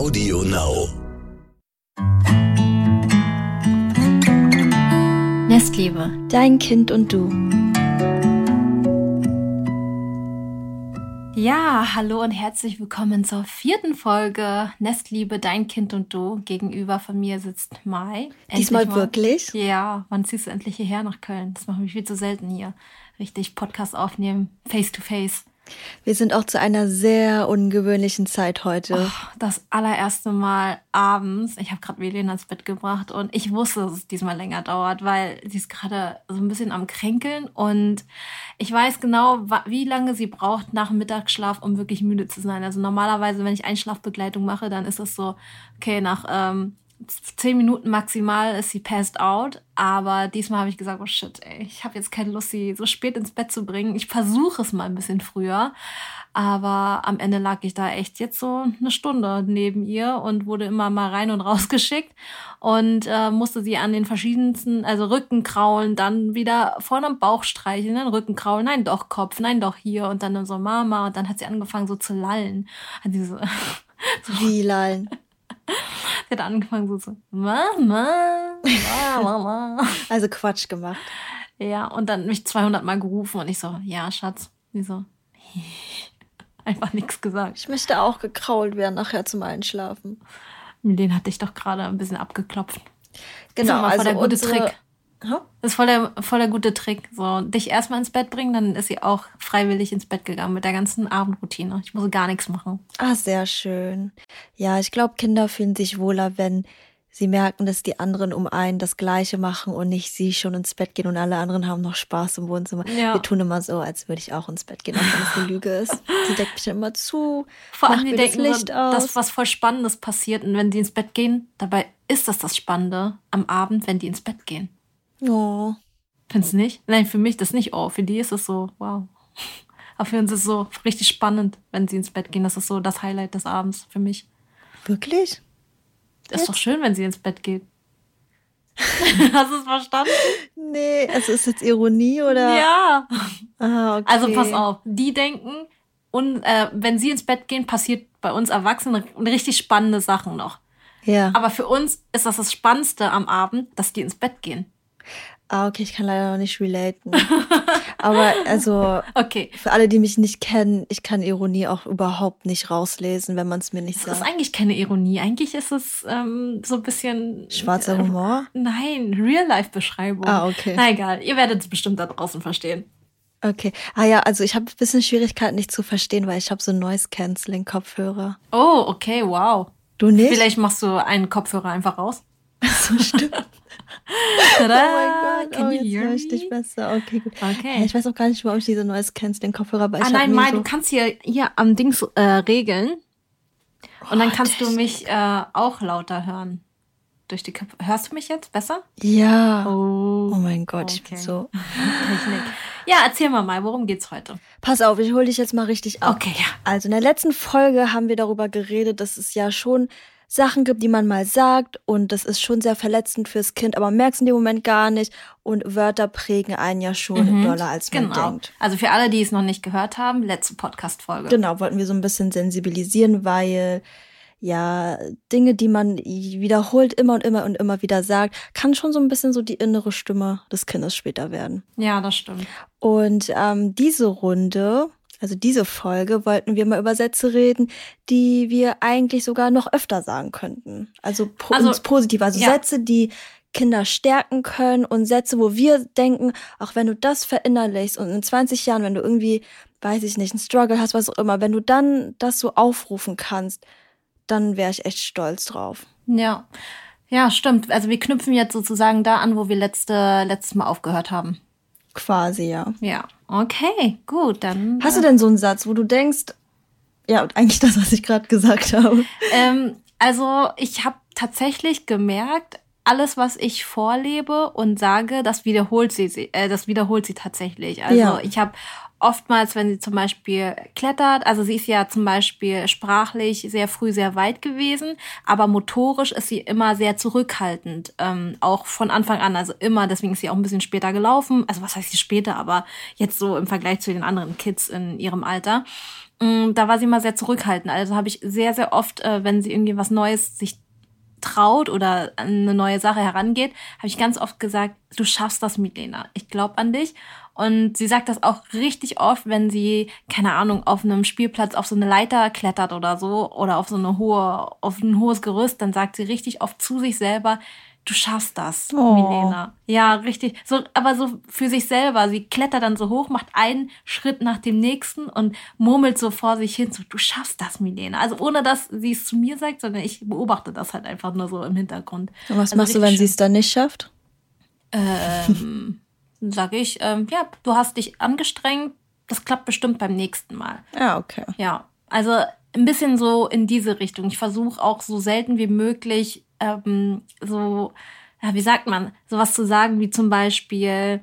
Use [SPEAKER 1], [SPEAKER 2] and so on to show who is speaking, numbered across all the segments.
[SPEAKER 1] Audio Now.
[SPEAKER 2] Nestliebe, dein Kind und du. Ja, hallo und herzlich willkommen zur vierten Folge Nestliebe, dein Kind und du. Gegenüber von mir sitzt Mai.
[SPEAKER 3] Diesmal mal, wirklich?
[SPEAKER 2] Ja, wann ziehst du endlich hierher nach Köln? Das mache ich viel zu selten hier. Richtig Podcast aufnehmen, face to face.
[SPEAKER 3] Wir sind auch zu einer sehr ungewöhnlichen Zeit heute.
[SPEAKER 2] Oh, das allererste Mal abends. Ich habe gerade Velena ins Bett gebracht und ich wusste, dass es diesmal länger dauert, weil sie ist gerade so ein bisschen am Kränkeln und ich weiß genau, wie lange sie braucht nach Mittagsschlaf, um wirklich müde zu sein. Also normalerweise, wenn ich Einschlafbegleitung mache, dann ist es so, okay, nach ähm, zehn Minuten maximal ist sie passed out. Aber diesmal habe ich gesagt, oh shit, ey, ich habe jetzt keine Lust, sie so spät ins Bett zu bringen. Ich versuche es mal ein bisschen früher. Aber am Ende lag ich da echt jetzt so eine Stunde neben ihr und wurde immer mal rein und raus geschickt und äh, musste sie an den verschiedensten, also Rücken kraulen, dann wieder vorne am Bauch streicheln, dann Rücken kraulen, nein doch Kopf, nein doch hier und dann so Mama und dann hat sie angefangen so zu lallen. Hat sie so,
[SPEAKER 3] so Wie lallen?
[SPEAKER 2] Sie hat angefangen so zu Mama,
[SPEAKER 3] Mama. Also Quatsch gemacht.
[SPEAKER 2] Ja, und dann mich 200 Mal gerufen und ich so, ja, Schatz. Sie so, einfach nichts gesagt.
[SPEAKER 3] Ich möchte auch gekrault werden nachher zum Einschlafen.
[SPEAKER 2] Den hatte ich doch gerade ein bisschen abgeklopft.
[SPEAKER 3] Genau,
[SPEAKER 2] also der gute
[SPEAKER 3] unsere,
[SPEAKER 2] Trick. Das ist voll der, voll der gute Trick. So, dich erstmal ins Bett bringen, dann ist sie auch freiwillig ins Bett gegangen mit der ganzen Abendroutine. Ich muss gar nichts machen.
[SPEAKER 3] Ah, sehr schön. Ja, ich glaube, Kinder fühlen sich wohler, wenn sie merken, dass die anderen um einen das Gleiche machen und nicht sie schon ins Bett gehen und alle anderen haben noch Spaß im Wohnzimmer. Ja. Wir tun immer so, als würde ich auch ins Bett gehen, auch wenn es eine Lüge ist. Sie deckt mich immer zu.
[SPEAKER 2] Vor allem, die denken, das Licht aus. dass was voll Spannendes passiert und wenn die ins Bett gehen, dabei ist das das Spannende am Abend, wenn die ins Bett gehen.
[SPEAKER 3] Oh.
[SPEAKER 2] Findest du nicht? Nein, für mich das nicht oh. Für die ist es so, wow. Aber für uns ist es so richtig spannend, wenn sie ins Bett gehen. Das ist so das Highlight des Abends für mich.
[SPEAKER 3] Wirklich?
[SPEAKER 2] Das ist doch schön, wenn sie ins Bett geht. Hast du es verstanden?
[SPEAKER 3] Nee, also ist jetzt Ironie oder?
[SPEAKER 2] Ja.
[SPEAKER 3] Ah, okay.
[SPEAKER 2] Also pass auf, die denken, und äh, wenn sie ins Bett gehen, passiert bei uns Erwachsenen richtig spannende Sachen noch.
[SPEAKER 3] Ja.
[SPEAKER 2] Aber für uns ist das das Spannendste am Abend, dass die ins Bett gehen.
[SPEAKER 3] Ah, okay, ich kann leider noch nicht relaten. Aber also,
[SPEAKER 2] okay.
[SPEAKER 3] für alle, die mich nicht kennen, ich kann Ironie auch überhaupt nicht rauslesen, wenn man es mir nicht sagt.
[SPEAKER 2] Das ist eigentlich keine Ironie. Eigentlich ist es ähm, so ein bisschen.
[SPEAKER 3] Schwarzer äh, Humor?
[SPEAKER 2] Nein, Real-Life-Beschreibung.
[SPEAKER 3] Ah, okay.
[SPEAKER 2] Na egal, ihr werdet es bestimmt da draußen verstehen.
[SPEAKER 3] Okay. Ah ja, also ich habe ein bisschen Schwierigkeiten, nicht zu verstehen, weil ich habe so Noise-Canceling-Kopfhörer.
[SPEAKER 2] Oh, okay, wow.
[SPEAKER 3] Du nicht?
[SPEAKER 2] Vielleicht machst du einen Kopfhörer einfach raus.
[SPEAKER 3] so stimmt.
[SPEAKER 2] Tada!
[SPEAKER 3] Oh mein Gott,
[SPEAKER 2] Can
[SPEAKER 3] oh,
[SPEAKER 2] you
[SPEAKER 3] jetzt höre ich dich besser. Okay, gut.
[SPEAKER 2] Okay.
[SPEAKER 3] Ich weiß auch gar nicht, warum ich diese Noise Canceling Kopfhörer bei
[SPEAKER 2] Ah nein, Mai, du kannst hier, hier am Dings äh, regeln. Und dann
[SPEAKER 3] Oh,
[SPEAKER 2] kannst du mich äh, auch lauter hören. Durch die Köpfe. Hörst du mich jetzt besser?
[SPEAKER 3] Ja.
[SPEAKER 2] Oh.
[SPEAKER 3] Oh mein Gott, ich bin
[SPEAKER 2] Okay.
[SPEAKER 3] so.
[SPEAKER 2] Technik. Ja, erzähl mal mal, worum geht's heute?
[SPEAKER 3] Pass auf, ich hole dich jetzt mal richtig ab.
[SPEAKER 2] Okay, ja.
[SPEAKER 3] Also in der letzten Folge haben wir darüber geredet, dass es ja schon Sachen gibt, die man mal sagt und das ist schon sehr verletzend fürs Kind, aber man merkt es in dem Moment gar nicht und Wörter prägen einen ja schon doller, als man
[SPEAKER 2] Genau.
[SPEAKER 3] denkt.
[SPEAKER 2] Also für alle, die es noch nicht gehört haben, letzte Podcast-Folge.
[SPEAKER 3] Genau, wollten wir so ein bisschen sensibilisieren, weil ja Dinge, die man wiederholt immer und immer und immer wieder sagt, kann schon so ein bisschen so die innere Stimme des Kindes später werden.
[SPEAKER 2] Ja, das stimmt.
[SPEAKER 3] Und ähm, diese Runde, also diese Folge, wollten wir mal über Sätze reden, die wir eigentlich sogar noch öfter sagen könnten. Also, po
[SPEAKER 2] Also,
[SPEAKER 3] ins Positive. Also
[SPEAKER 2] ja.
[SPEAKER 3] Sätze, die Kinder stärken können und Sätze, wo wir denken, auch wenn du das verinnerlichst und in 20 Jahren, wenn du irgendwie, weiß ich nicht, einen Struggle hast, was auch immer, wenn du dann das so aufrufen kannst, dann wäre ich echt stolz drauf.
[SPEAKER 2] Ja. Ja, stimmt. Also wir knüpfen jetzt sozusagen da an, wo wir letzte, letztes Mal aufgehört haben.
[SPEAKER 3] Quasi, ja.
[SPEAKER 2] Ja. Okay, gut, dann.
[SPEAKER 3] Hast
[SPEAKER 2] äh,
[SPEAKER 3] du denn so einen Satz, wo du denkst, ja, eigentlich das, was ich gerade gesagt habe.
[SPEAKER 2] Ähm, also ich habe tatsächlich gemerkt, alles, was ich vorlebe und sage, das wiederholt sie, sie- äh, das wiederholt sie tatsächlich. Also
[SPEAKER 3] Ja.
[SPEAKER 2] ich habe oftmals, wenn sie zum Beispiel klettert, also sie ist ja zum Beispiel sprachlich sehr früh sehr weit gewesen, aber motorisch ist sie immer sehr zurückhaltend, ähm, auch von Anfang an, also immer, deswegen ist sie auch ein bisschen später gelaufen, also was heißt sie später, aber jetzt so im Vergleich zu den anderen Kids in ihrem Alter. mm, da war sie immer sehr zurückhaltend. Also habe ich sehr, sehr oft, äh, wenn sie irgendwie was Neues sich traut oder eine neue Sache herangeht, habe ich ganz oft gesagt, du schaffst das, Milena. Ich glaube an dich. Und sie sagt das auch richtig oft, wenn sie, keine Ahnung, auf einem Spielplatz auf so eine Leiter klettert oder so oder auf so eine hohe, auf ein hohes Gerüst, dann sagt sie richtig oft zu sich selber, du schaffst das, oh. Milena. Ja, richtig. So, aber so für sich selber. Sie klettert dann so hoch, macht einen Schritt nach dem nächsten und murmelt so vor sich hin, so, du schaffst das, Milena. Also ohne, dass sie es zu mir sagt, sondern ich beobachte das halt einfach nur so im Hintergrund.
[SPEAKER 3] Und was
[SPEAKER 2] also
[SPEAKER 3] machst du, wenn sie es dann nicht schafft?
[SPEAKER 2] Ähm, sage ich, ähm, ja, du hast dich angestrengt, das klappt bestimmt beim nächsten Mal.
[SPEAKER 3] Ja, okay.
[SPEAKER 2] Ja, also ein bisschen so in diese Richtung. Ich versuche auch so selten wie möglich ähm, so, ja, wie sagt man, sowas zu sagen wie zum Beispiel,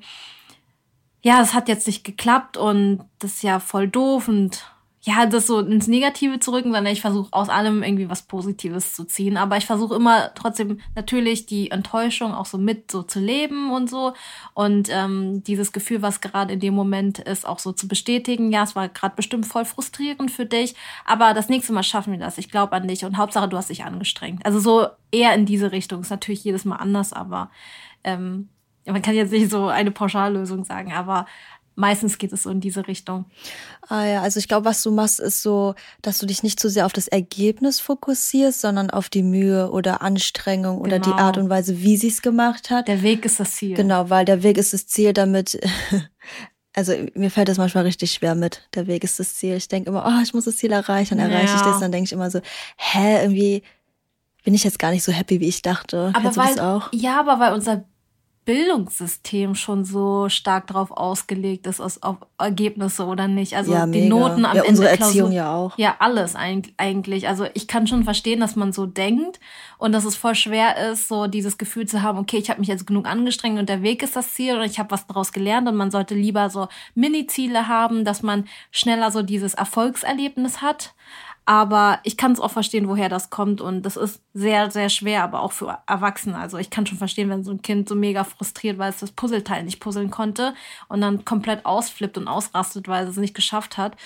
[SPEAKER 2] ja, es hat jetzt nicht geklappt und das ist ja voll doof und ja, das so ins Negative zu rücken, sondern ich versuche aus allem irgendwie was Positives zu ziehen. Aber ich versuche immer trotzdem natürlich die Enttäuschung auch so mit so zu leben und so. Und ähm, dieses Gefühl, was gerade in dem Moment ist, auch so zu bestätigen. Ja, es war gerade bestimmt voll frustrierend für dich, aber das nächste Mal schaffen wir das. Ich glaube an dich und Hauptsache, du hast dich angestrengt. Also so eher in diese Richtung. Ist natürlich jedes Mal anders, aber ähm, man kann jetzt nicht so eine Pauschallösung sagen, aber meistens geht es so in diese Richtung.
[SPEAKER 3] Ah ja, also ich glaube, was du machst, ist so, dass du dich nicht zu sehr auf das Ergebnis fokussierst, sondern auf die Mühe oder Anstrengung oder die genau. Art und Weise, wie sie es gemacht hat.
[SPEAKER 2] Der Weg ist das Ziel.
[SPEAKER 3] Genau, weil der Weg ist das Ziel, damit also mir fällt das manchmal richtig schwer mit. Der Weg ist das Ziel. Ich denke immer, oh, ich muss das Ziel erreichen, dann erreiche ja. ich das. Dann denke ich immer so, hä, irgendwie bin ich jetzt gar nicht so happy, wie ich dachte.
[SPEAKER 2] Aber weil, auch? Ja, aber weil unser Bildungssystem schon so stark darauf ausgelegt ist, auf Ergebnisse oder nicht. Also ja, die Noten am
[SPEAKER 3] ja,
[SPEAKER 2] Ende.
[SPEAKER 3] Unsere Erziehung ja auch.
[SPEAKER 2] Ja, alles eigentlich. Also ich kann schon verstehen, dass man so denkt und dass es voll schwer ist, so dieses Gefühl zu haben, okay, ich habe mich jetzt genug angestrengt und der Weg ist das Ziel und ich habe was daraus gelernt und man sollte lieber so Mini-Ziele haben, dass man schneller so dieses Erfolgserlebnis hat. Aber ich kann es auch verstehen, woher das kommt. Und das ist sehr, sehr schwer, aber auch für Erwachsene. Also ich kann schon verstehen, wenn so ein Kind so mega frustriert, weil es das Puzzleteil nicht puzzeln konnte und dann komplett ausflippt und ausrastet, weil es es nicht geschafft hat.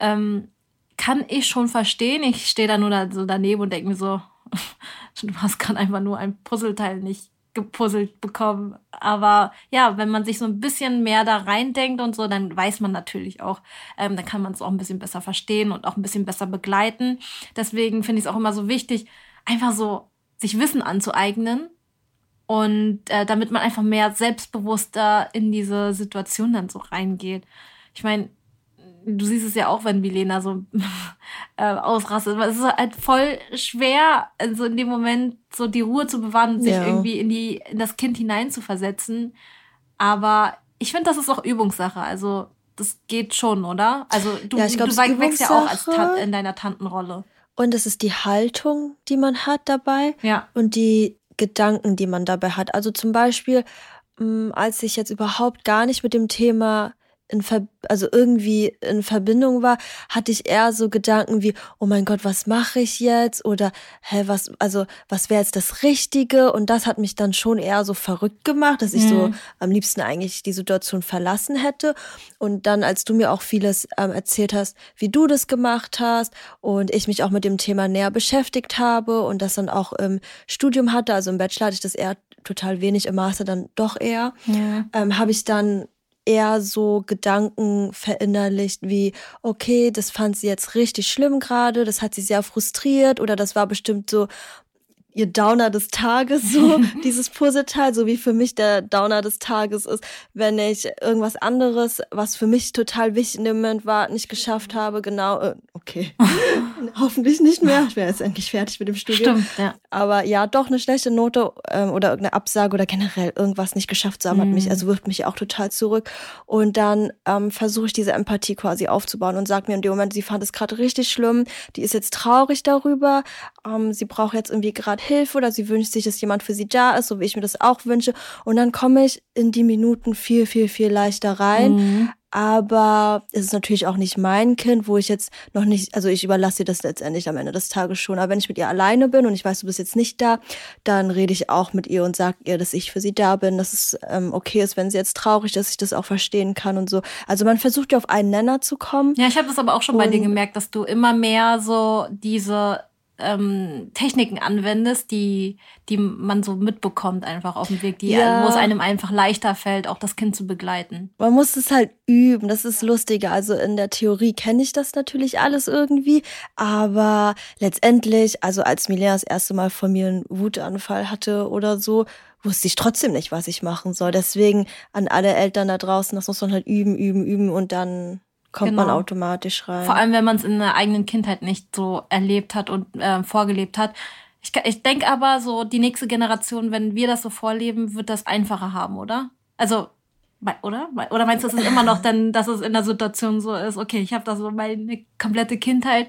[SPEAKER 2] Ähm, kann ich schon verstehen. Ich stehe da nur da so daneben und denke mir so, du hast gerade einfach nur ein Puzzleteil nicht gepuzzelt bekommen. Aber ja, wenn man sich so ein bisschen mehr da reindenkt und so, dann weiß man natürlich auch, ähm, dann kann man es auch ein bisschen besser verstehen und auch ein bisschen besser begleiten. Deswegen finde ich es auch immer so wichtig, einfach so sich Wissen anzueignen und äh, damit man einfach mehr selbstbewusster in diese Situation dann so reingeht. Ich meine, du siehst es ja auch, wenn Milena so äh, ausrastet. Es ist halt voll schwer, also in dem Moment so die Ruhe zu bewahren und sich ja. irgendwie in die in das Kind hineinzuversetzen. Aber ich finde, das ist auch Übungssache. Also das geht schon, oder? Also du, ja, glaub, du wächst ja auch als in deiner Tantenrolle.
[SPEAKER 3] Und es ist die Haltung, die man hat dabei.
[SPEAKER 2] Ja.
[SPEAKER 3] Und die Gedanken, die man dabei hat. Also zum Beispiel, mm, als ich jetzt überhaupt gar nicht mit dem Thema in Ver also irgendwie in Verbindung war, hatte ich eher so Gedanken wie, oh mein Gott, was mache ich jetzt? Oder hä, was, also was wäre jetzt das Richtige? Und das hat mich dann schon eher so verrückt gemacht, dass ich mhm. so am liebsten eigentlich die Situation verlassen hätte. Und dann, als du mir auch vieles ähm, erzählt hast, wie du das gemacht hast und ich mich auch mit dem Thema näher beschäftigt habe und das dann auch im Studium hatte, also im Bachelor hatte ich das eher total wenig, im Master dann doch eher, ja. ähm, habe ich dann eher so Gedanken verinnerlicht wie, okay, das fand sie jetzt richtig schlimm gerade, das hat sie sehr frustriert oder das war bestimmt so, ihr Downer des Tages, so dieses Puzzleteil, so wie für mich der Downer des Tages ist, wenn ich irgendwas anderes, was für mich total wichtig in dem Moment war, nicht geschafft habe, genau, äh, okay, hoffentlich nicht mehr, ich wäre jetzt endlich fertig mit dem Studium.
[SPEAKER 2] Stimmt, ja.
[SPEAKER 3] Aber ja, doch eine schlechte Note ähm, oder irgendeine Absage oder generell irgendwas nicht geschafft zu haben, mhm. hat mich, mhm. also wirft mich auch total zurück. Und dann ähm, versuche ich diese Empathie quasi aufzubauen und sage mir in dem Moment, sie fand es gerade richtig schlimm, die ist jetzt traurig darüber, ähm, sie braucht jetzt irgendwie gerade Hilfe oder sie wünscht sich, dass jemand für sie da ist, so wie ich mir das auch wünsche. Und dann komme ich in die Minuten viel, viel, viel leichter rein. Mhm. Aber es ist natürlich auch nicht mein Kind, wo ich jetzt noch nicht, also ich überlasse dir das letztendlich am Ende des Tages schon. Aber wenn ich mit ihr alleine bin und ich weiß, du bist jetzt nicht da, dann rede ich auch mit ihr und sage ihr, dass ich für sie da bin, dass es ähm, okay ist, wenn sie jetzt traurig ist, dass ich das auch verstehen kann und so. Also man versucht ja auf einen Nenner zu kommen.
[SPEAKER 2] Ja, ich habe das aber auch schon bei dir gemerkt, dass du immer mehr so diese ähm, Techniken anwendest, die, die man so mitbekommt einfach auf dem Weg, die, ja. wo es einem einfach leichter fällt, auch das Kind zu begleiten.
[SPEAKER 3] Man muss es halt üben, das ist lustiger. Also in der Theorie kenne ich das natürlich alles irgendwie, aber letztendlich, also als Milena das erste Mal von mir einen Wutanfall hatte oder so, wusste ich trotzdem nicht, was ich machen soll. Deswegen an alle Eltern da draußen, das muss man halt üben, üben, üben und dann kommt genau. man automatisch rein.
[SPEAKER 2] Vor allem, wenn man es in der eigenen Kindheit nicht so erlebt hat und äh, vorgelebt hat. Ich, ich denke aber so, die nächste Generation, wenn wir das so vorleben, wird das einfacher haben, oder? Also, oder? Oder meinst du, es ist immer noch dann, dass es in der Situation so ist, okay, ich habe da so meine komplette Kindheit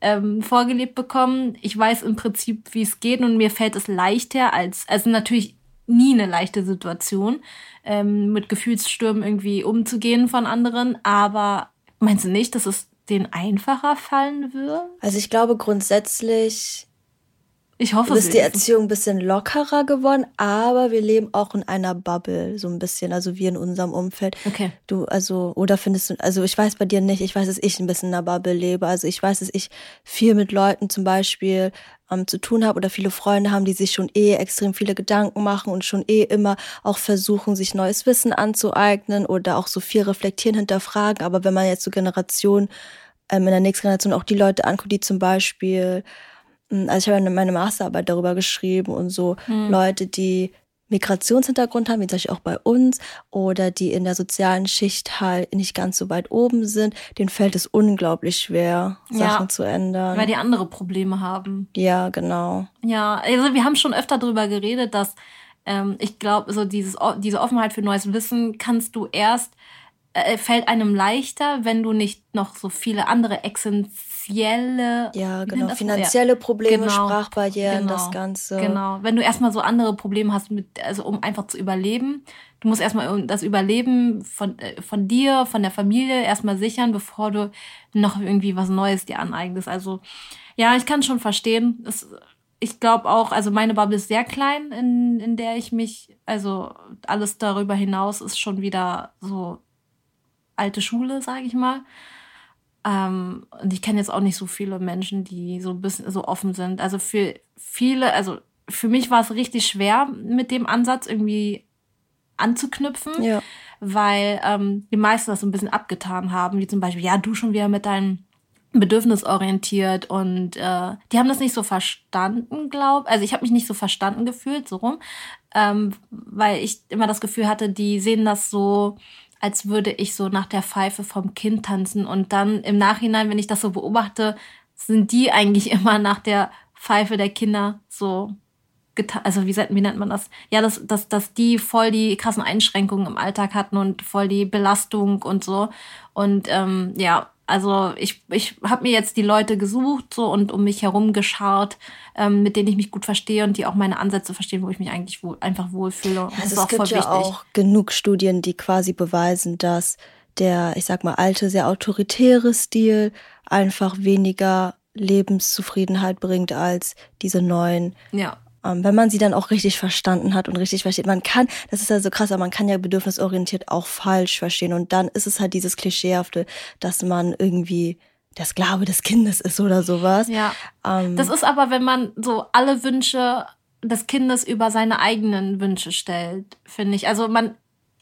[SPEAKER 2] ähm, vorgelebt bekommen. Ich weiß im Prinzip, wie es geht und mir fällt es leichter als, also natürlich nie eine leichte Situation, ähm, mit Gefühlsstürmen irgendwie umzugehen von anderen, aber Meinst du nicht, dass es denen einfacher fallen wird?
[SPEAKER 3] Also ich glaube grundsätzlich ich hoffe, ist die Erziehung ein bisschen lockerer geworden, aber wir leben auch in einer Bubble, so ein bisschen, also wir in unserem Umfeld. Okay. Du, also, oder findest du, also ich weiß bei dir nicht, ich weiß, dass ich ein bisschen in einer Bubble lebe. Also ich weiß, dass ich viel mit Leuten zum Beispiel ähm, zu tun habe oder viele Freunde haben, die sich schon eh extrem viele Gedanken machen und schon eh immer auch versuchen, sich neues Wissen anzueignen oder auch so viel reflektieren, hinterfragen. Aber wenn man jetzt so Generation, ähm, in der nächsten Generation auch die Leute anguckt, die zum Beispiel also ich habe meine Masterarbeit darüber geschrieben und so hm. Leute, die Migrationshintergrund haben, wie zum Beispiel auch bei uns, oder die in der sozialen Schicht halt nicht ganz so weit oben sind, denen fällt es unglaublich schwer, Sachen ja, zu ändern.
[SPEAKER 2] Weil die andere Probleme haben.
[SPEAKER 3] Ja, genau.
[SPEAKER 2] Ja, also wir haben schon öfter darüber geredet, dass ähm, ich glaube, so dieses, diese Offenheit für neues Wissen kannst du erst, äh, fällt einem leichter, wenn du nicht noch so viele andere Essenz finanzielle.
[SPEAKER 3] Ja, genau. Finanzielle Probleme, genau, Sprachbarrieren, genau, das Ganze.
[SPEAKER 2] Genau. Wenn du erstmal so andere Probleme hast, mit, also um einfach zu überleben. Du musst erstmal das Überleben von, äh, von dir, von der Familie erstmal sichern, bevor du noch irgendwie was Neues dir aneignest. Also, ja, ich kann schon verstehen. Es, ich glaube auch, also meine Bubble ist sehr klein, in, in der ich mich, also alles darüber hinaus ist schon wieder so alte Schule, sage ich mal. Ähm, und ich kenne jetzt auch nicht so viele Menschen, die so bisschen so offen sind. Also für viele, also für mich war es richtig schwer, mit dem Ansatz irgendwie anzuknüpfen, ja. weil ähm, die meisten das so ein bisschen abgetan haben, wie zum Beispiel, ja, du schon wieder mit deinem bedürfnisorientiert und äh, die haben das nicht so verstanden, glaube Also ich habe mich nicht so verstanden gefühlt, so rum, ähm, weil ich immer das Gefühl hatte, die sehen das so als würde ich so nach der Pfeife vom Kind tanzen. Und dann im Nachhinein, wenn ich das so beobachte, sind die eigentlich immer nach der Pfeife der Kinder so also wie, wie nennt man das? Ja, dass, dass, dass die voll die krassen Einschränkungen im Alltag hatten und voll die Belastung und so. Und ähm, ja, also ich, ich habe mir jetzt die Leute gesucht so und um mich herum geschaut, ähm, mit denen ich mich gut verstehe und die auch meine Ansätze verstehen, wo ich mich eigentlich wohl, einfach wohlfühle. Ja,
[SPEAKER 3] das ist auch voll ja wichtig. auch genug Studien, die quasi beweisen, dass der, ich sag mal, alte, sehr autoritäre Stil einfach weniger Lebenszufriedenheit bringt als diese neuen ja. Ähm, wenn man sie dann auch richtig verstanden hat und richtig versteht. Man kann, das ist ja so krass, aber man kann ja bedürfnisorientiert auch falsch verstehen. Und dann ist es halt dieses Klischeehafte, dass man irgendwie der Sklave des Kindes ist oder sowas.
[SPEAKER 2] Ja. Ähm, das ist aber, wenn man so alle Wünsche des Kindes über seine eigenen Wünsche stellt, finde ich. Also man,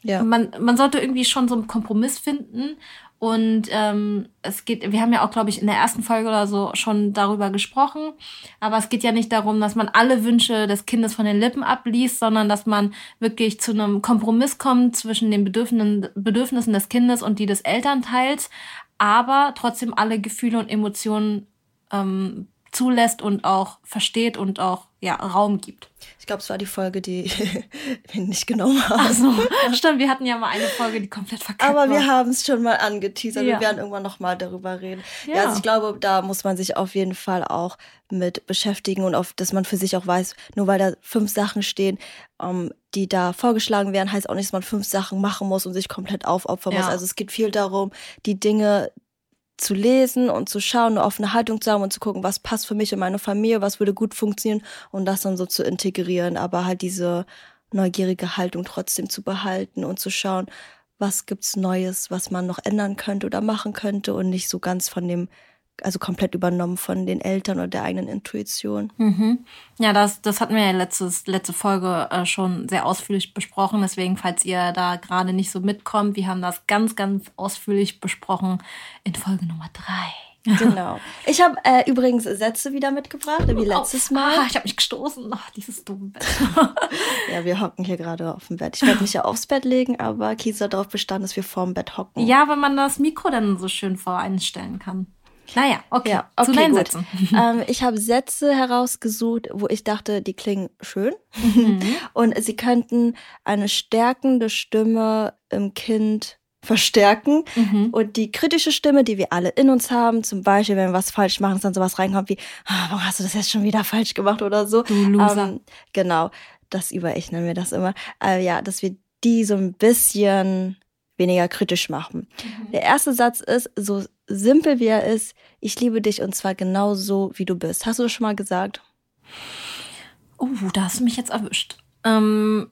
[SPEAKER 2] ja. man, man sollte irgendwie schon so einen Kompromiss finden und ähm, es geht, wir haben ja auch, glaube ich, in der ersten Folge oder so schon darüber gesprochen. Aber es geht ja nicht darum, dass man alle Wünsche des Kindes von den Lippen abliest, sondern dass man wirklich zu einem Kompromiss kommt zwischen den Bedürfnissen, des Kindes und die des Elternteils, aber trotzdem alle Gefühle und Emotionen ähm, zulässt und auch versteht und auch ja, Raum gibt.
[SPEAKER 3] Ich glaube, es war die Folge, die wir nicht genommen haben.
[SPEAKER 2] Also, stimmt, wir hatten ja mal eine Folge, die komplett verkackt
[SPEAKER 3] Aber wir haben es schon mal angeteasert. Ja. Wir werden irgendwann noch mal darüber reden. Ja. ja. also ich glaube, da muss man sich auf jeden Fall auch mit beschäftigen und auf, dass man für sich auch weiß, nur weil da fünf Sachen stehen, um, ähm, die da vorgeschlagen werden, heißt auch nicht, dass man fünf Sachen machen muss und sich komplett aufopfern ja. muss. Also es geht viel darum, die Dinge zu lesen und zu schauen, eine offene Haltung zu haben und zu gucken, was passt für mich und meine Familie, was würde gut funktionieren und das dann so zu integrieren, aber halt diese neugierige Haltung trotzdem zu behalten und zu schauen, was gibt's Neues, was man noch ändern könnte oder machen könnte und nicht so ganz von dem also komplett übernommen von den Eltern oder der eigenen Intuition.
[SPEAKER 2] Mhm. Ja, das, das hatten wir ja letztes, letzte Folge äh, schon sehr ausführlich besprochen. Deswegen, falls ihr da gerade nicht so mitkommt, wir haben das ganz, ganz ausführlich besprochen in Folge Nummer drei.
[SPEAKER 3] Genau. Ich habe äh, übrigens Sätze wieder mitgebracht, wie letztes Mal.
[SPEAKER 2] Ah, ich habe mich gestoßen. Ach, dieses dumme Bett.
[SPEAKER 3] ja, wir hocken hier gerade auf dem Bett. Ich werde mich ja aufs Bett legen, aber Kies hat darauf bestanden, dass wir vorm Bett hocken.
[SPEAKER 2] Ja, wenn man das Mikro dann so schön voreinstellen kann. Naja, okay. Ja, okay Zu deinen
[SPEAKER 3] gut. Sätzen. Ähm, ich habe Sätze herausgesucht, wo ich dachte, die klingen schön. Mhm. Und sie könnten eine stärkende Stimme im Kind verstärken. Mhm. Und die kritische Stimme, die wir alle in uns haben, zum Beispiel, wenn wir was falsch machen, dass dann sowas reinkommt wie, ah, warum hast du das jetzt schon wieder falsch gemacht oder so.
[SPEAKER 2] Du Loser. Ähm,
[SPEAKER 3] genau, das über ich nennen wir das immer. Äh, ja, dass wir die so ein bisschen weniger kritisch machen. Mhm. Der erste Satz ist, so simpel wie er ist, ich liebe dich und zwar genau so, wie du bist. Hast du das schon mal gesagt?
[SPEAKER 2] Oh, da hast du mich jetzt erwischt. Ähm,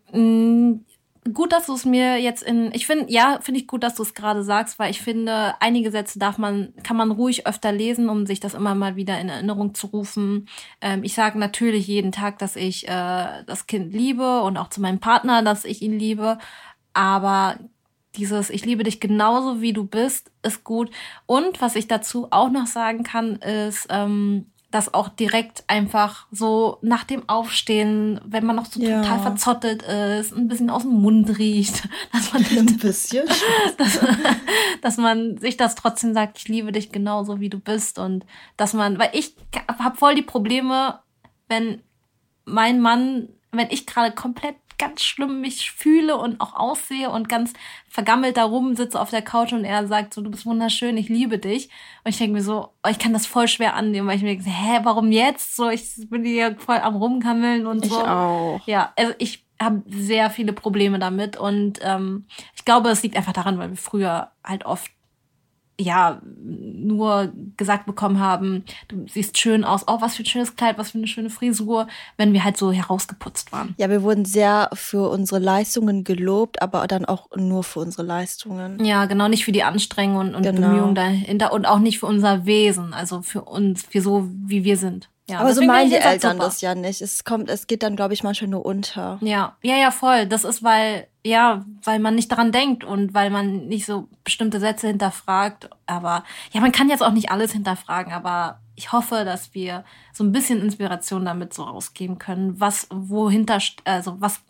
[SPEAKER 2] gut, dass du es mir jetzt in. Ich finde, ja, finde ich gut, dass du es gerade sagst, weil ich finde, einige Sätze darf man, kann man ruhig öfter lesen, um sich das immer mal wieder in Erinnerung zu rufen. Ähm, ich sage natürlich jeden Tag, dass ich äh, das Kind liebe und auch zu meinem Partner, dass ich ihn liebe. Aber dieses Ich liebe dich genauso wie du bist ist gut. Und was ich dazu auch noch sagen kann, ist, ähm, dass auch direkt einfach so nach dem Aufstehen, wenn man noch so ja. total verzottelt ist, ein bisschen aus dem Mund riecht, dass man ein bisschen, dass, dass, man sich das trotzdem sagt, ich liebe dich genauso wie du bist und dass man, weil ich habe voll die Probleme, wenn mein Mann, wenn ich gerade komplett ganz schlimm mich fühle und auch aussehe und ganz vergammelt da rum sitze auf der Couch und er sagt so, du bist wunderschön, ich liebe dich. Und ich denke mir so, oh, ich kann das voll schwer annehmen, weil ich mir denke, hä, warum jetzt? So, ich bin hier voll am rumkammeln und so.
[SPEAKER 3] Ich auch.
[SPEAKER 2] Ja, also ich habe sehr viele Probleme damit und ähm, ich glaube, es liegt einfach daran, weil wir früher halt oft ja, nur gesagt bekommen haben, du siehst schön aus, oh, was für ein schönes Kleid, was für eine schöne Frisur, wenn wir halt so herausgeputzt waren.
[SPEAKER 3] Ja, wir wurden sehr für unsere Leistungen gelobt, aber dann auch nur für unsere Leistungen.
[SPEAKER 2] Ja, genau, nicht für die Anstrengung und, und genau. Bemühungen dahinter und auch nicht für unser Wesen, also für uns, für so, wie wir sind.
[SPEAKER 3] Ja, aber so meinen die Eltern das ja nicht. Es kommt, es geht dann, glaube ich, manchmal nur unter.
[SPEAKER 2] Ja, ja, ja, voll. Das ist, weil, ja, weil man nicht daran denkt und weil man nicht so bestimmte Sätze hinterfragt. Aber ja, man kann jetzt auch nicht alles hinterfragen, aber ich hoffe, dass wir so ein bisschen Inspiration damit so rausgeben können, was wohinter, also was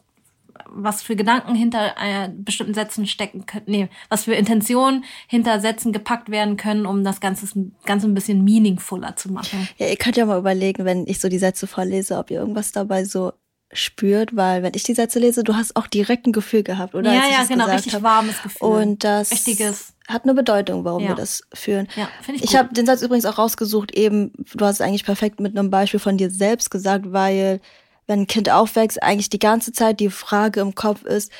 [SPEAKER 2] was für Gedanken hinter äh, bestimmten Sätzen stecken können, nee, was für Intentionen hinter Sätzen gepackt werden können, um das Ganze, Ganze ein bisschen meaningfuller zu machen.
[SPEAKER 3] Ja, ihr könnt ja mal überlegen, wenn ich so die Sätze vorlese, ob ihr irgendwas dabei so spürt, weil wenn ich die Sätze lese, du hast auch direkt ein Gefühl gehabt, oder?
[SPEAKER 2] Ja, ja, genau, richtig hab. warmes Gefühl.
[SPEAKER 3] Und das Richtiges. hat eine Bedeutung, warum ja. wir das führen. Ja, finde ich Ich habe den Satz übrigens auch rausgesucht, eben, du hast es eigentlich perfekt mit einem Beispiel von dir selbst gesagt, weil wenn ein Kind aufwächst, eigentlich die ganze Zeit die Frage im Kopf ist,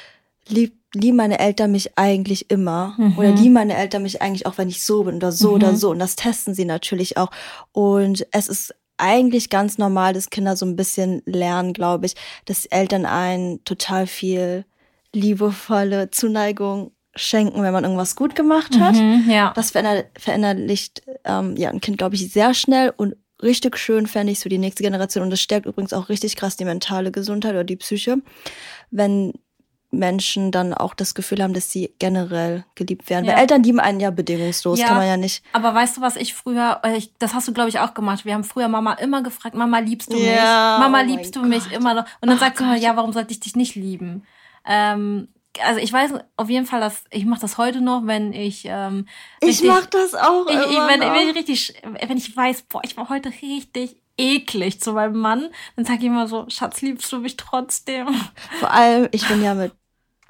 [SPEAKER 3] lieb, lieben meine Eltern mich eigentlich immer? Mhm. Oder lieben meine Eltern mich eigentlich auch, wenn ich so bin oder so mhm. oder so? Und das testen sie natürlich auch. Und es ist eigentlich ganz normal, dass Kinder so ein bisschen lernen, glaube ich, dass Eltern einen total viel liebevolle Zuneigung schenken, wenn man irgendwas gut gemacht hat.
[SPEAKER 2] Mhm, ja.
[SPEAKER 3] Das verinnerlicht ähm, ja ein Kind, glaube ich, sehr schnell und richtig schön fände ich für die nächste Generation. Und das stärkt übrigens auch richtig krass die mentale Gesundheit oder die Psyche, wenn Menschen dann auch das Gefühl haben, dass sie generell geliebt werden. Ja. Weil Eltern lieben einen ja bedingungslos, ja, kann man ja nicht.
[SPEAKER 2] Aber weißt du, was ich früher, äh, ich, das hast du, glaube ich, auch gemacht. Wir haben früher Mama immer gefragt, Mama, liebst du mich? Ja, Mama, oh liebst du Gott. mich immer noch? Und dann oh sagt sie immer, ja, warum sollte ich dich nicht lieben? Ähm, also ich weiß auf jeden Fall, dass ich mache das heute noch, wenn ich ähm,
[SPEAKER 3] ich mache das auch
[SPEAKER 2] ich, ich, wenn, wenn, ich richtig, wenn ich weiß, boah, ich war heute richtig eklig zu meinem Mann. Dann sage ich immer so, Schatz, liebst du mich trotzdem?
[SPEAKER 3] Vor allem, ich bin ja mit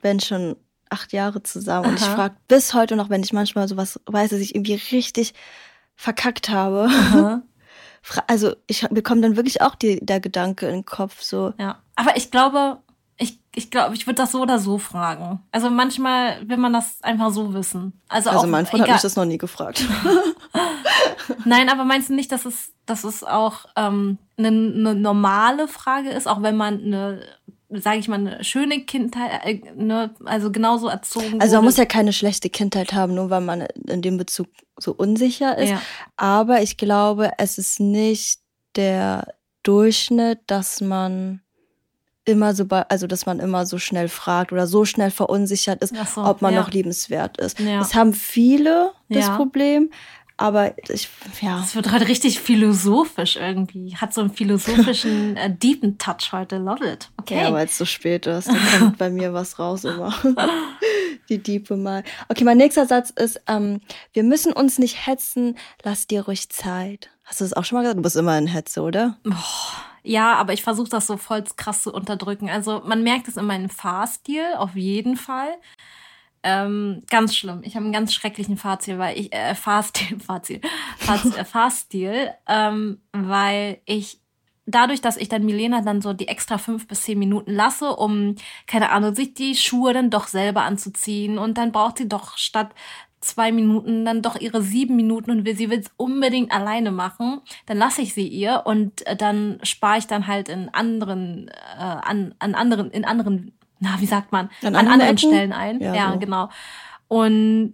[SPEAKER 3] Ben schon acht Jahre zusammen Aha. und ich frage bis heute noch, wenn ich manchmal sowas weiß, dass ich irgendwie richtig verkackt habe. also ich bekomme dann wirklich auch die, der Gedanke in den Kopf so.
[SPEAKER 2] Ja, aber ich glaube, ich, ich glaube, ich würde das so oder so fragen. Also manchmal will man das einfach so wissen. Also,
[SPEAKER 3] also auch, mein Freund egal. hat mich das noch nie gefragt.
[SPEAKER 2] Nein, aber meinst du nicht, dass es, dass es auch ähm, eine, eine normale Frage ist, auch wenn man eine sage ich mal, eine schöne Kindheit, äh, ne, also genauso erzogen.
[SPEAKER 3] Also man muss ja keine schlechte Kindheit haben, nur weil man in dem Bezug so unsicher ist. Ja. Aber ich glaube, es ist nicht der Durchschnitt, dass man immer so, also dass man immer so schnell fragt oder so schnell verunsichert ist, so, ob man ja. noch liebenswert ist. Ja. Das haben viele das ja. Problem, aber ich, ja.
[SPEAKER 2] Es wird heute richtig philosophisch irgendwie. Hat so einen philosophischen, äh, deepen Touch heute. Love it. Okay.
[SPEAKER 3] Ja, weil es so spät ist. Da kommt bei mir was raus immer. Die Diepe mal. Okay, mein nächster Satz ist, ähm, wir müssen uns nicht hetzen, lass dir ruhig Zeit. Hast du das auch schon mal gesagt? Du bist immer in Hetze, oder?
[SPEAKER 2] Oh, ja, aber ich versuche das so voll krass zu unterdrücken. Also man merkt es in meinem Fahrstil, auf jeden Fall. Ähm, ganz schlimm. Ich habe einen ganz schrecklichen Fahrstil, weil ich äh, Fahrstil, Fahrstil, Fahrstil, äh, Fahrstil ähm, weil ich dadurch, dass ich dann Milena dann so die extra fünf bis zehn Minuten lasse, um, keine Ahnung, sich die Schuhe dann doch selber anzuziehen und dann braucht sie doch statt zwei Minuten dann doch ihre sieben Minuten und will, sie will es unbedingt alleine machen, dann lasse ich sie ihr und äh, dann spare ich dann halt in anderen, äh, an, an anderen, in anderen na, wie sagt man, an, an anderen Ecken? Stellen ein. Ja, ja so. genau. Und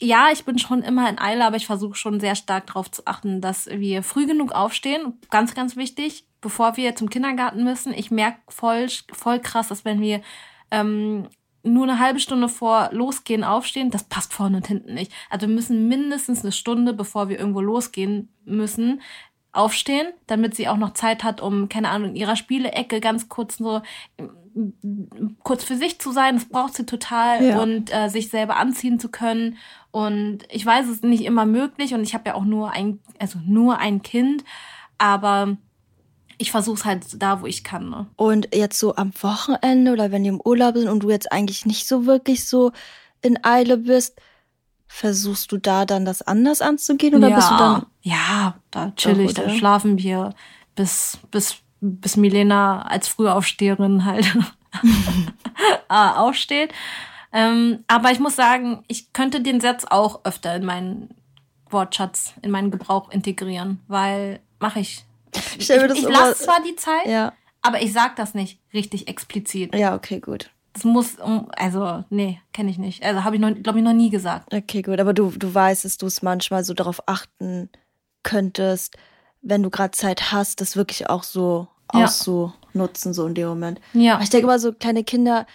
[SPEAKER 2] ja, ich bin schon immer in Eile, aber ich versuche schon sehr stark darauf zu achten, dass wir früh genug aufstehen. Ganz, ganz wichtig, bevor wir zum Kindergarten müssen. Ich merke voll, voll krass, dass wenn wir ähm, nur eine halbe Stunde vor Losgehen aufstehen, das passt vorne und hinten nicht. Also wir müssen mindestens eine Stunde, bevor wir irgendwo losgehen müssen, aufstehen, damit sie auch noch Zeit hat, um, keine Ahnung, in ihrer Spielecke ganz kurz so kurz für sich zu sein, das braucht sie total ja. und äh, sich selber anziehen zu können. Und ich weiß, es ist nicht immer möglich und ich habe ja auch nur ein, also nur ein Kind, aber ich versuche es halt da, wo ich kann. Ne?
[SPEAKER 3] Und jetzt so am Wochenende oder wenn die im Urlaub sind und du jetzt eigentlich nicht so wirklich so in Eile bist, versuchst du da dann das anders anzugehen oder
[SPEAKER 2] ja,
[SPEAKER 3] bist du dann?
[SPEAKER 2] Ja, da chill ich, da schlafen wir bis, bis bis Milena als Frühaufsteherin halt ah, aufsteht. Ähm, aber ich muss sagen, ich könnte den Satz auch öfter in meinen Wortschatz, in meinen Gebrauch integrieren, weil mache ich. Ich, ich, ich lasse zwar die Zeit, ja. aber ich sag das nicht richtig explizit.
[SPEAKER 3] Ja, okay, gut.
[SPEAKER 2] Das muss, also, nee, kenne ich nicht. Also habe ich, glaube ich, noch nie gesagt.
[SPEAKER 3] Okay, gut. Aber du, du weißt, dass du es manchmal so darauf achten könntest, wenn du gerade Zeit hast, das wirklich auch so ja. auszunutzen, so in dem Moment. Ja. Aber ich denke immer, so kleine Kinder,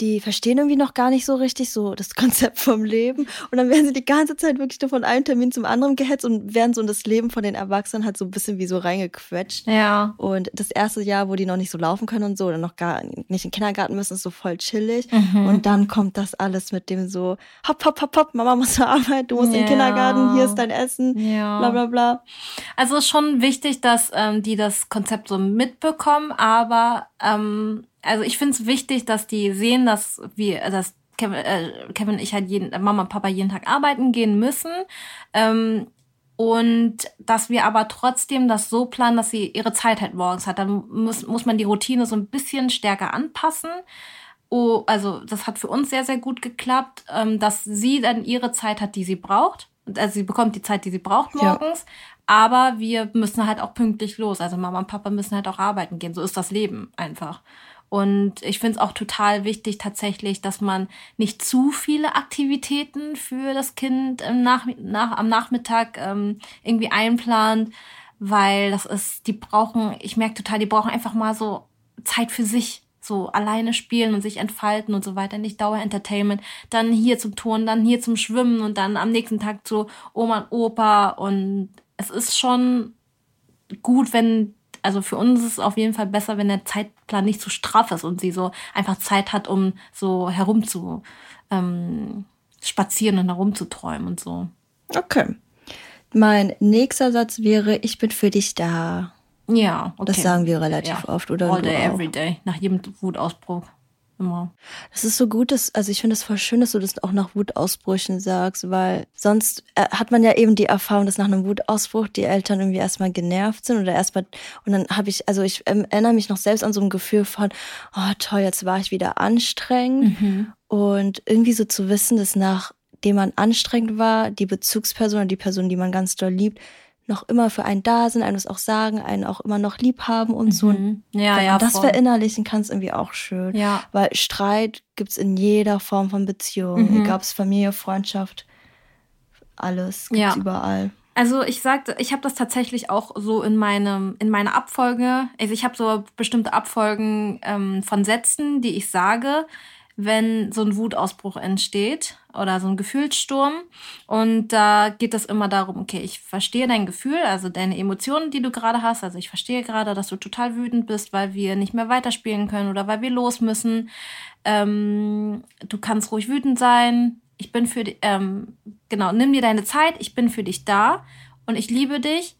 [SPEAKER 3] die verstehen irgendwie noch gar nicht so richtig so das Konzept vom Leben. Und dann werden sie die ganze Zeit wirklich nur von einem Termin zum anderen gehetzt und werden so in das Leben von den Erwachsenen halt so ein bisschen wie so reingequetscht. Ja. Und das erste Jahr, wo die noch nicht so laufen können und so, oder noch gar nicht in den Kindergarten müssen, ist so voll chillig. Mhm. Und dann kommt das alles mit dem so, hopp, hopp, hopp, hopp, Mama muss zur Arbeit, du musst ja. in den Kindergarten, hier ist dein Essen, ja. bla, bla, bla.
[SPEAKER 2] Also ist schon wichtig, dass ähm, die das Konzept so mitbekommen, aber ähm, also ich finde es wichtig, dass die sehen, dass wir, dass Kevin, äh, Kevin und ich halt jeden, Mama und Papa jeden Tag arbeiten gehen müssen. Ähm, und dass wir aber trotzdem das so planen, dass sie ihre Zeit halt morgens hat. Dann muss, muss man die Routine so ein bisschen stärker anpassen. Oh, also das hat für uns sehr, sehr gut geklappt, ähm, dass sie dann ihre Zeit hat, die sie braucht. Also sie bekommt die Zeit, die sie braucht morgens. Ja. Aber wir müssen halt auch pünktlich los. Also Mama und Papa müssen halt auch arbeiten gehen. So ist das Leben einfach. Und ich finde es auch total wichtig tatsächlich, dass man nicht zu viele Aktivitäten für das Kind im Nach nach, am Nachmittag ähm, irgendwie einplant, weil das ist, die brauchen, ich merke total, die brauchen einfach mal so Zeit für sich so alleine spielen und sich entfalten und so weiter, nicht Dauer-Entertainment, dann hier zum Turnen, dann hier zum Schwimmen und dann am nächsten Tag zu Oma und Opa und es ist schon gut, wenn also für uns ist es auf jeden Fall besser, wenn der Zeitplan nicht zu straff ist und sie so einfach Zeit hat, um so herum zu ähm, spazieren und herumzuträumen und so.
[SPEAKER 3] Okay. Mein nächster Satz wäre, ich bin für dich da.
[SPEAKER 2] Ja,
[SPEAKER 3] okay. Das sagen wir relativ ja. oft, oder?
[SPEAKER 2] All day, every day. Nach jedem Wutausbruch. Immer.
[SPEAKER 3] Das ist so gut, dass, also ich finde es voll schön, dass du das auch nach Wutausbrüchen sagst, weil sonst äh, hat man ja eben die Erfahrung, dass nach einem Wutausbruch die Eltern irgendwie erstmal genervt sind oder erstmal, und dann habe ich, also ich ähm, erinnere mich noch selbst an so ein Gefühl von, oh toll, jetzt war ich wieder anstrengend. Mhm. Und irgendwie so zu wissen, dass nachdem man anstrengend war, die Bezugsperson oder die Person, die man ganz doll liebt, noch immer für einen da sind, einem das auch sagen, einen auch immer noch lieb haben und so. Mhm. Ja, ja. Das voll. verinnerlichen kann es irgendwie auch schön. Ja. Weil Streit gibt's in jeder Form von Beziehung. Mhm. Egal es Familie, Freundschaft, alles gibt's ja. überall.
[SPEAKER 2] Also ich sagte, ich habe das tatsächlich auch so in meinem in meiner Abfolge. Also ich habe so bestimmte Abfolgen ähm, von Sätzen, die ich sage, wenn so ein Wutausbruch entsteht oder so ein Gefühlssturm. Und da geht es immer darum, okay, ich verstehe dein Gefühl, also deine Emotionen, die du gerade hast. Also ich verstehe gerade, dass du total wütend bist, weil wir nicht mehr weiterspielen können oder weil wir los müssen. Ähm, du kannst ruhig wütend sein. Ich bin für dich, ähm, genau, nimm dir deine Zeit, ich bin für dich da und ich liebe dich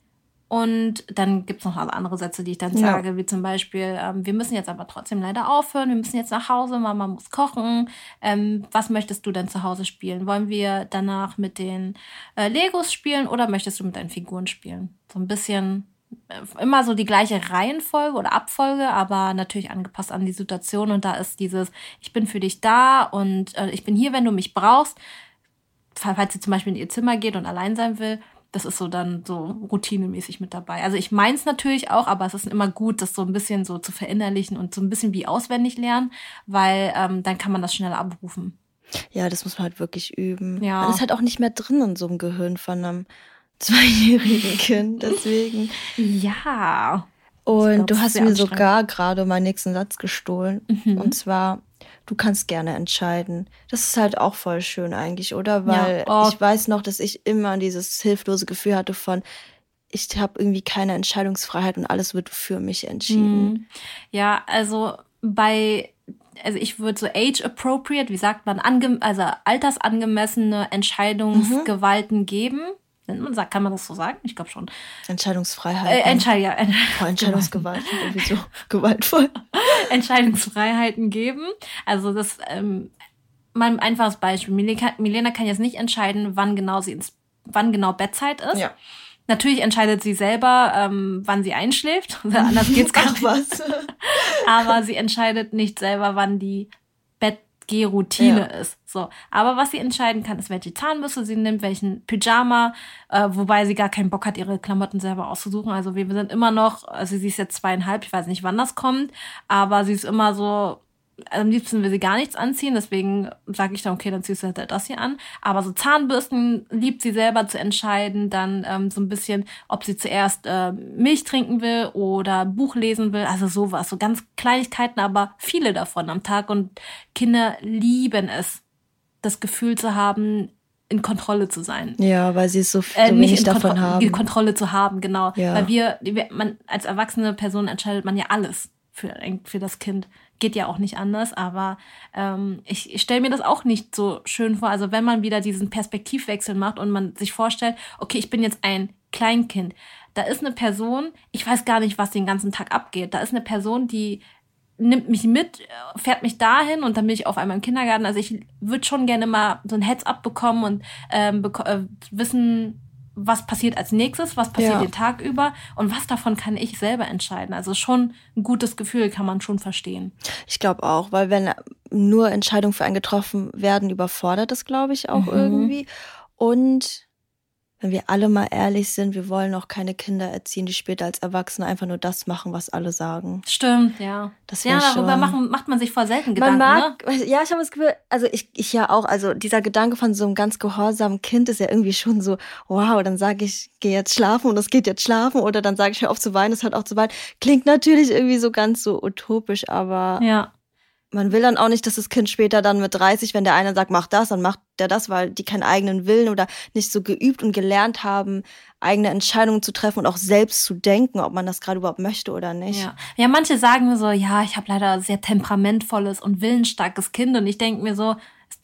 [SPEAKER 2] und dann gibt's noch andere Sätze, die ich dann ja. sage, wie zum Beispiel, ähm, wir müssen jetzt aber trotzdem leider aufhören, wir müssen jetzt nach Hause, Mama muss kochen. Ähm, was möchtest du denn zu Hause spielen? Wollen wir danach mit den äh, Legos spielen oder möchtest du mit deinen Figuren spielen? So ein bisschen äh, immer so die gleiche Reihenfolge oder Abfolge, aber natürlich angepasst an die Situation. Und da ist dieses, ich bin für dich da und äh, ich bin hier, wenn du mich brauchst. Falls sie zum Beispiel in ihr Zimmer geht und allein sein will, das ist so dann so routinemäßig mit dabei. Also ich meins natürlich auch, aber es ist immer gut, das so ein bisschen so zu verinnerlichen und so ein bisschen wie auswendig lernen, weil ähm, dann kann man das schneller abrufen.
[SPEAKER 3] Ja, das muss man halt wirklich üben. Ja. Das ist halt auch nicht mehr drin in so einem Gehirn von einem zweijährigen Kind, deswegen.
[SPEAKER 2] Ja.
[SPEAKER 3] Und du hast mir sogar gerade meinen nächsten Satz gestohlen. Mhm. Und zwar, du kannst gerne entscheiden. Das ist halt auch voll schön eigentlich, oder? Weil ja. oh. ich weiß noch, dass ich immer dieses hilflose Gefühl hatte von, ich habe irgendwie keine Entscheidungsfreiheit und alles wird für mich entschieden. Mhm.
[SPEAKER 2] Ja, also bei also ich würde so age appropriate, wie sagt man, also altersangemessene Entscheidungsgewalten mhm. geben. Kann man das so sagen? Ich glaube schon.
[SPEAKER 3] Entscheidungsfreiheit.
[SPEAKER 2] Äh, Entscheid ja.
[SPEAKER 3] Boah, Entscheidungsgewalt. irgendwie so gewaltvoll.
[SPEAKER 2] Entscheidungsfreiheiten geben. Also das, ähm, mal ein einfaches Beispiel. Milena, Milena kann jetzt nicht entscheiden, wann genau sie ins, wann genau Bettzeit ist. Ja. Natürlich entscheidet sie selber, ähm, wann sie einschläft. Anders geht's gar nicht. was. Aber sie entscheidet nicht selber, wann die Gehroutine ja. ist. So. Aber was sie entscheiden kann, ist, welche Zahnbürste sie nimmt, welchen Pyjama, äh, wobei sie gar keinen Bock hat, ihre Klamotten selber auszusuchen. Also wir sind immer noch, also sie ist jetzt zweieinhalb, ich weiß nicht, wann das kommt, aber sie ist immer so, am liebsten will sie gar nichts anziehen, deswegen sage ich dann, okay, dann ziehst du halt das hier an. Aber so Zahnbürsten liebt sie selber zu entscheiden, dann ähm, so ein bisschen, ob sie zuerst äh, Milch trinken will oder Buch lesen will, also sowas, so ganz Kleinigkeiten, aber viele davon am Tag und Kinder lieben es, das Gefühl zu haben, in Kontrolle zu sein.
[SPEAKER 3] Ja, weil sie es so, viel äh, nicht davon
[SPEAKER 2] Kontro
[SPEAKER 3] haben.
[SPEAKER 2] Kontrolle zu haben, genau. Ja. Weil wir, man, als erwachsene Person entscheidet man ja alles für, für das Kind geht ja auch nicht anders, aber ähm, ich, ich stelle mir das auch nicht so schön vor. Also wenn man wieder diesen Perspektivwechsel macht und man sich vorstellt, okay, ich bin jetzt ein Kleinkind, da ist eine Person, ich weiß gar nicht, was den ganzen Tag abgeht. Da ist eine Person, die nimmt mich mit, fährt mich dahin und dann bin ich auf einmal im Kindergarten. Also ich würde schon gerne mal so ein Heads-up bekommen und ähm, beko äh, wissen, was passiert als nächstes, was passiert ja. den Tag über und was davon kann ich selber entscheiden. Also schon ein gutes Gefühl kann man schon verstehen.
[SPEAKER 3] Ich glaube auch, weil wenn nur Entscheidungen für einen getroffen werden, überfordert das, glaube ich, auch mhm. irgendwie. Und wenn wir alle mal ehrlich sind, wir wollen auch keine Kinder erziehen, die später als Erwachsene einfach nur das machen, was alle sagen.
[SPEAKER 2] Stimmt, ja. Das ja, darüber schon, machen, macht man sich voll selten Gedanken.
[SPEAKER 3] Man mag, ne? ja, ich habe das Gefühl, also ich, ich ja auch, also dieser Gedanke von so einem ganz gehorsamen Kind ist ja irgendwie schon so, wow, dann sage ich, geh jetzt schlafen und es geht jetzt schlafen oder dann sage ich, hör auf zu weinen, es hört auf zu weinen. Klingt natürlich irgendwie so ganz so utopisch, aber ja man will dann auch nicht, dass das Kind später dann mit 30, wenn der eine sagt, mach das, dann macht der das, weil die keinen eigenen Willen oder nicht so geübt und gelernt haben, eigene Entscheidungen zu treffen und auch selbst zu denken, ob man das gerade überhaupt möchte oder nicht.
[SPEAKER 2] Ja, ja manche sagen mir so, ja, ich habe leider sehr temperamentvolles und willensstarkes Kind und ich denke mir so,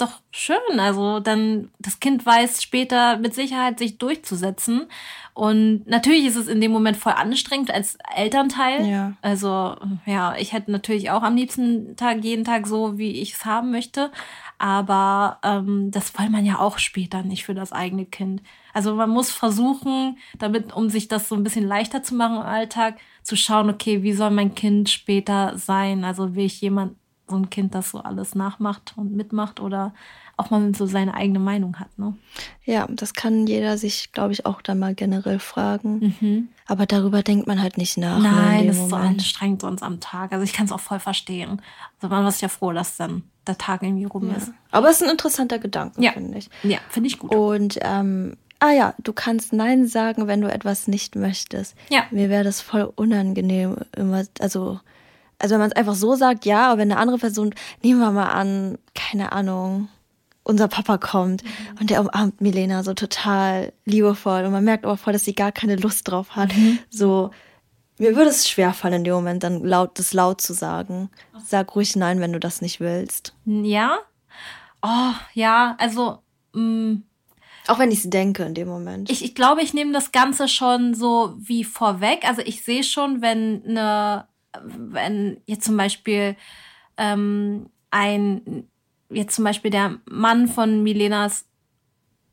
[SPEAKER 2] doch schön. Also dann, das Kind weiß später mit Sicherheit sich durchzusetzen. Und natürlich ist es in dem Moment voll anstrengend als Elternteil. Ja. Also, ja, ich hätte natürlich auch am liebsten Tag, jeden Tag so, wie ich es haben möchte. Aber ähm, das will man ja auch später nicht für das eigene Kind. Also man muss versuchen, damit, um sich das so ein bisschen leichter zu machen im Alltag, zu schauen, okay, wie soll mein Kind später sein? Also will ich jemand, so ein Kind, das so alles nachmacht und mitmacht oder auch mal so seine eigene Meinung hat, ne?
[SPEAKER 3] Ja, das kann jeder sich, glaube ich, auch dann mal generell fragen. Mhm. Aber darüber denkt man halt nicht nach.
[SPEAKER 2] Ne, Nein, das ist so anstrengend sonst am Tag. Also ich kann es auch voll verstehen. Also man ist ja froh, dass dann der Tag irgendwie rum ja. ist.
[SPEAKER 3] Aber es ist ein interessanter Gedanke,
[SPEAKER 2] ja.
[SPEAKER 3] finde ich.
[SPEAKER 2] Ja, finde ich gut.
[SPEAKER 3] Und ähm, ah ja, du kannst Nein sagen, wenn du etwas nicht möchtest.
[SPEAKER 2] Ja.
[SPEAKER 3] Mir wäre das voll unangenehm, immer, also, also wenn man es einfach so sagt, ja, aber wenn eine andere Person, nehmen wir mal an, keine Ahnung, unser Papa kommt mhm. und der umarmt Milena so total liebevoll und man merkt aber voll, dass sie gar keine Lust drauf hat. Mhm. So, mir würde es schwerfallen in dem Moment, dann laut, das laut zu sagen. Sag ruhig nein, wenn du das nicht willst.
[SPEAKER 2] Ja? Oh, ja, also, mh, mm,
[SPEAKER 3] auch wenn ich es denke in dem Moment.
[SPEAKER 2] Ich, ich glaube, ich nehme das Ganze schon so wie vorweg. Also ich sehe schon, wenn eine, wenn jetzt zum Beispiel ähm, ein, jetzt zum Beispiel der Mann von Milenas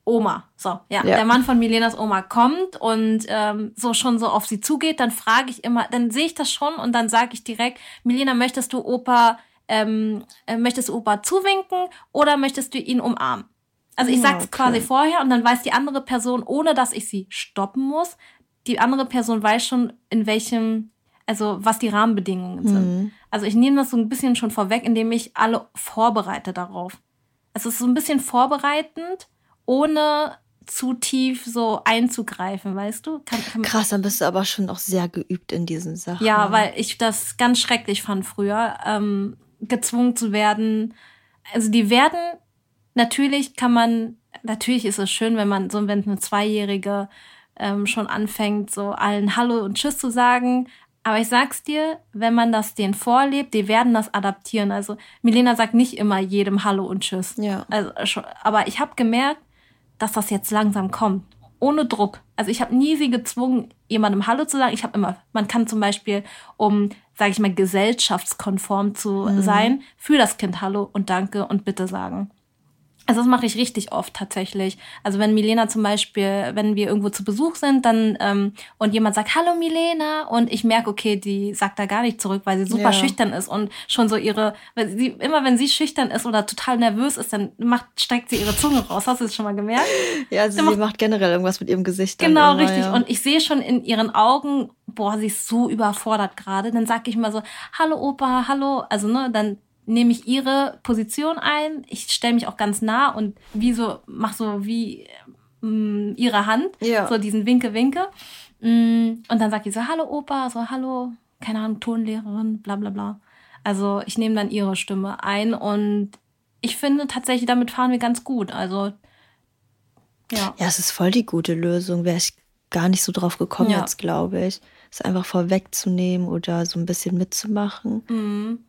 [SPEAKER 2] Oma, so, ja, ja, der Mann von Milenas Oma kommt und ähm, so schon so auf sie zugeht, dann frage ich immer, dann sehe ich das schon und dann sage ich direkt, Milena, möchtest du Opa, ähm, äh, möchtest du Opa zuwinken oder möchtest du ihn umarmen? Also ich sag's okay. quasi vorher und dann weiß die andere Person, ohne dass ich sie stoppen muss, die andere Person weiß schon, in welchem, also was die Rahmenbedingungen sind. Mhm. Also ich nehme das so ein bisschen schon vorweg, indem ich alle vorbereite darauf. Es ist so ein bisschen vorbereitend, ohne zu tief so einzugreifen, weißt du?
[SPEAKER 3] Kann, kann Krass, dann bist du aber schon auch sehr geübt in diesen Sachen.
[SPEAKER 2] Ja, weil ich das ganz schrecklich fand früher, ähm, gezwungen zu werden. Also die werden natürlich kann man, natürlich ist es schön, wenn man so, wenn eine Zweijährige ähm, schon anfängt, so allen Hallo und Tschüss zu sagen. Aber ich sag's dir, wenn man das denen vorlebt, die werden das adaptieren. Also Milena sagt nicht immer jedem Hallo und Tschüss.
[SPEAKER 3] Ja.
[SPEAKER 2] Also, aber ich habe gemerkt, dass das jetzt langsam kommt. Ohne Druck. Also ich habe nie sie gezwungen, jemandem Hallo zu sagen. Ich habe immer, man kann zum Beispiel, um, sage ich mal, gesellschaftskonform zu mhm. sein, für das Kind Hallo und Danke und Bitte sagen. Also das mache ich richtig oft tatsächlich. Also wenn Milena zum Beispiel, wenn wir irgendwo zu Besuch sind, dann ähm, und jemand sagt Hallo Milena und ich merke, okay, die sagt da gar nicht zurück, weil sie super ja. schüchtern ist und schon so ihre, weil sie immer wenn sie schüchtern ist oder total nervös ist, dann macht streckt sie ihre Zunge raus. Hast du das schon mal gemerkt?
[SPEAKER 3] Ja, also sie macht, macht, generell irgendwas mit ihrem Gesicht.
[SPEAKER 2] Genau, immer, richtig. Ja. Und ich sehe schon in ihren Augen, boah, sie ist so überfordert gerade. Dann sage ich mal so Hallo Opa, hallo, also ne, dann nehme ich ihre Position ein. Ich stelle mich auch ganz nah und wie so, mach so wie ähm, ihre Hand, ja. so diesen Winke-Winke. Mm, und dann sagt die so, hallo Opa, so hallo, keine Ahnung, Tonlehrerin, bla bla bla. Also ich nehme dann ihre Stimme ein und ich finde tatsächlich, damit fahren wir ganz gut. Also ja.
[SPEAKER 3] Ja, es ist voll die gute Lösung. Wäre ich gar nicht so drauf gekommen ja. jetzt, glaube ich. Es einfach vorwegzunehmen oder so ein bisschen mitzumachen.
[SPEAKER 2] Mhm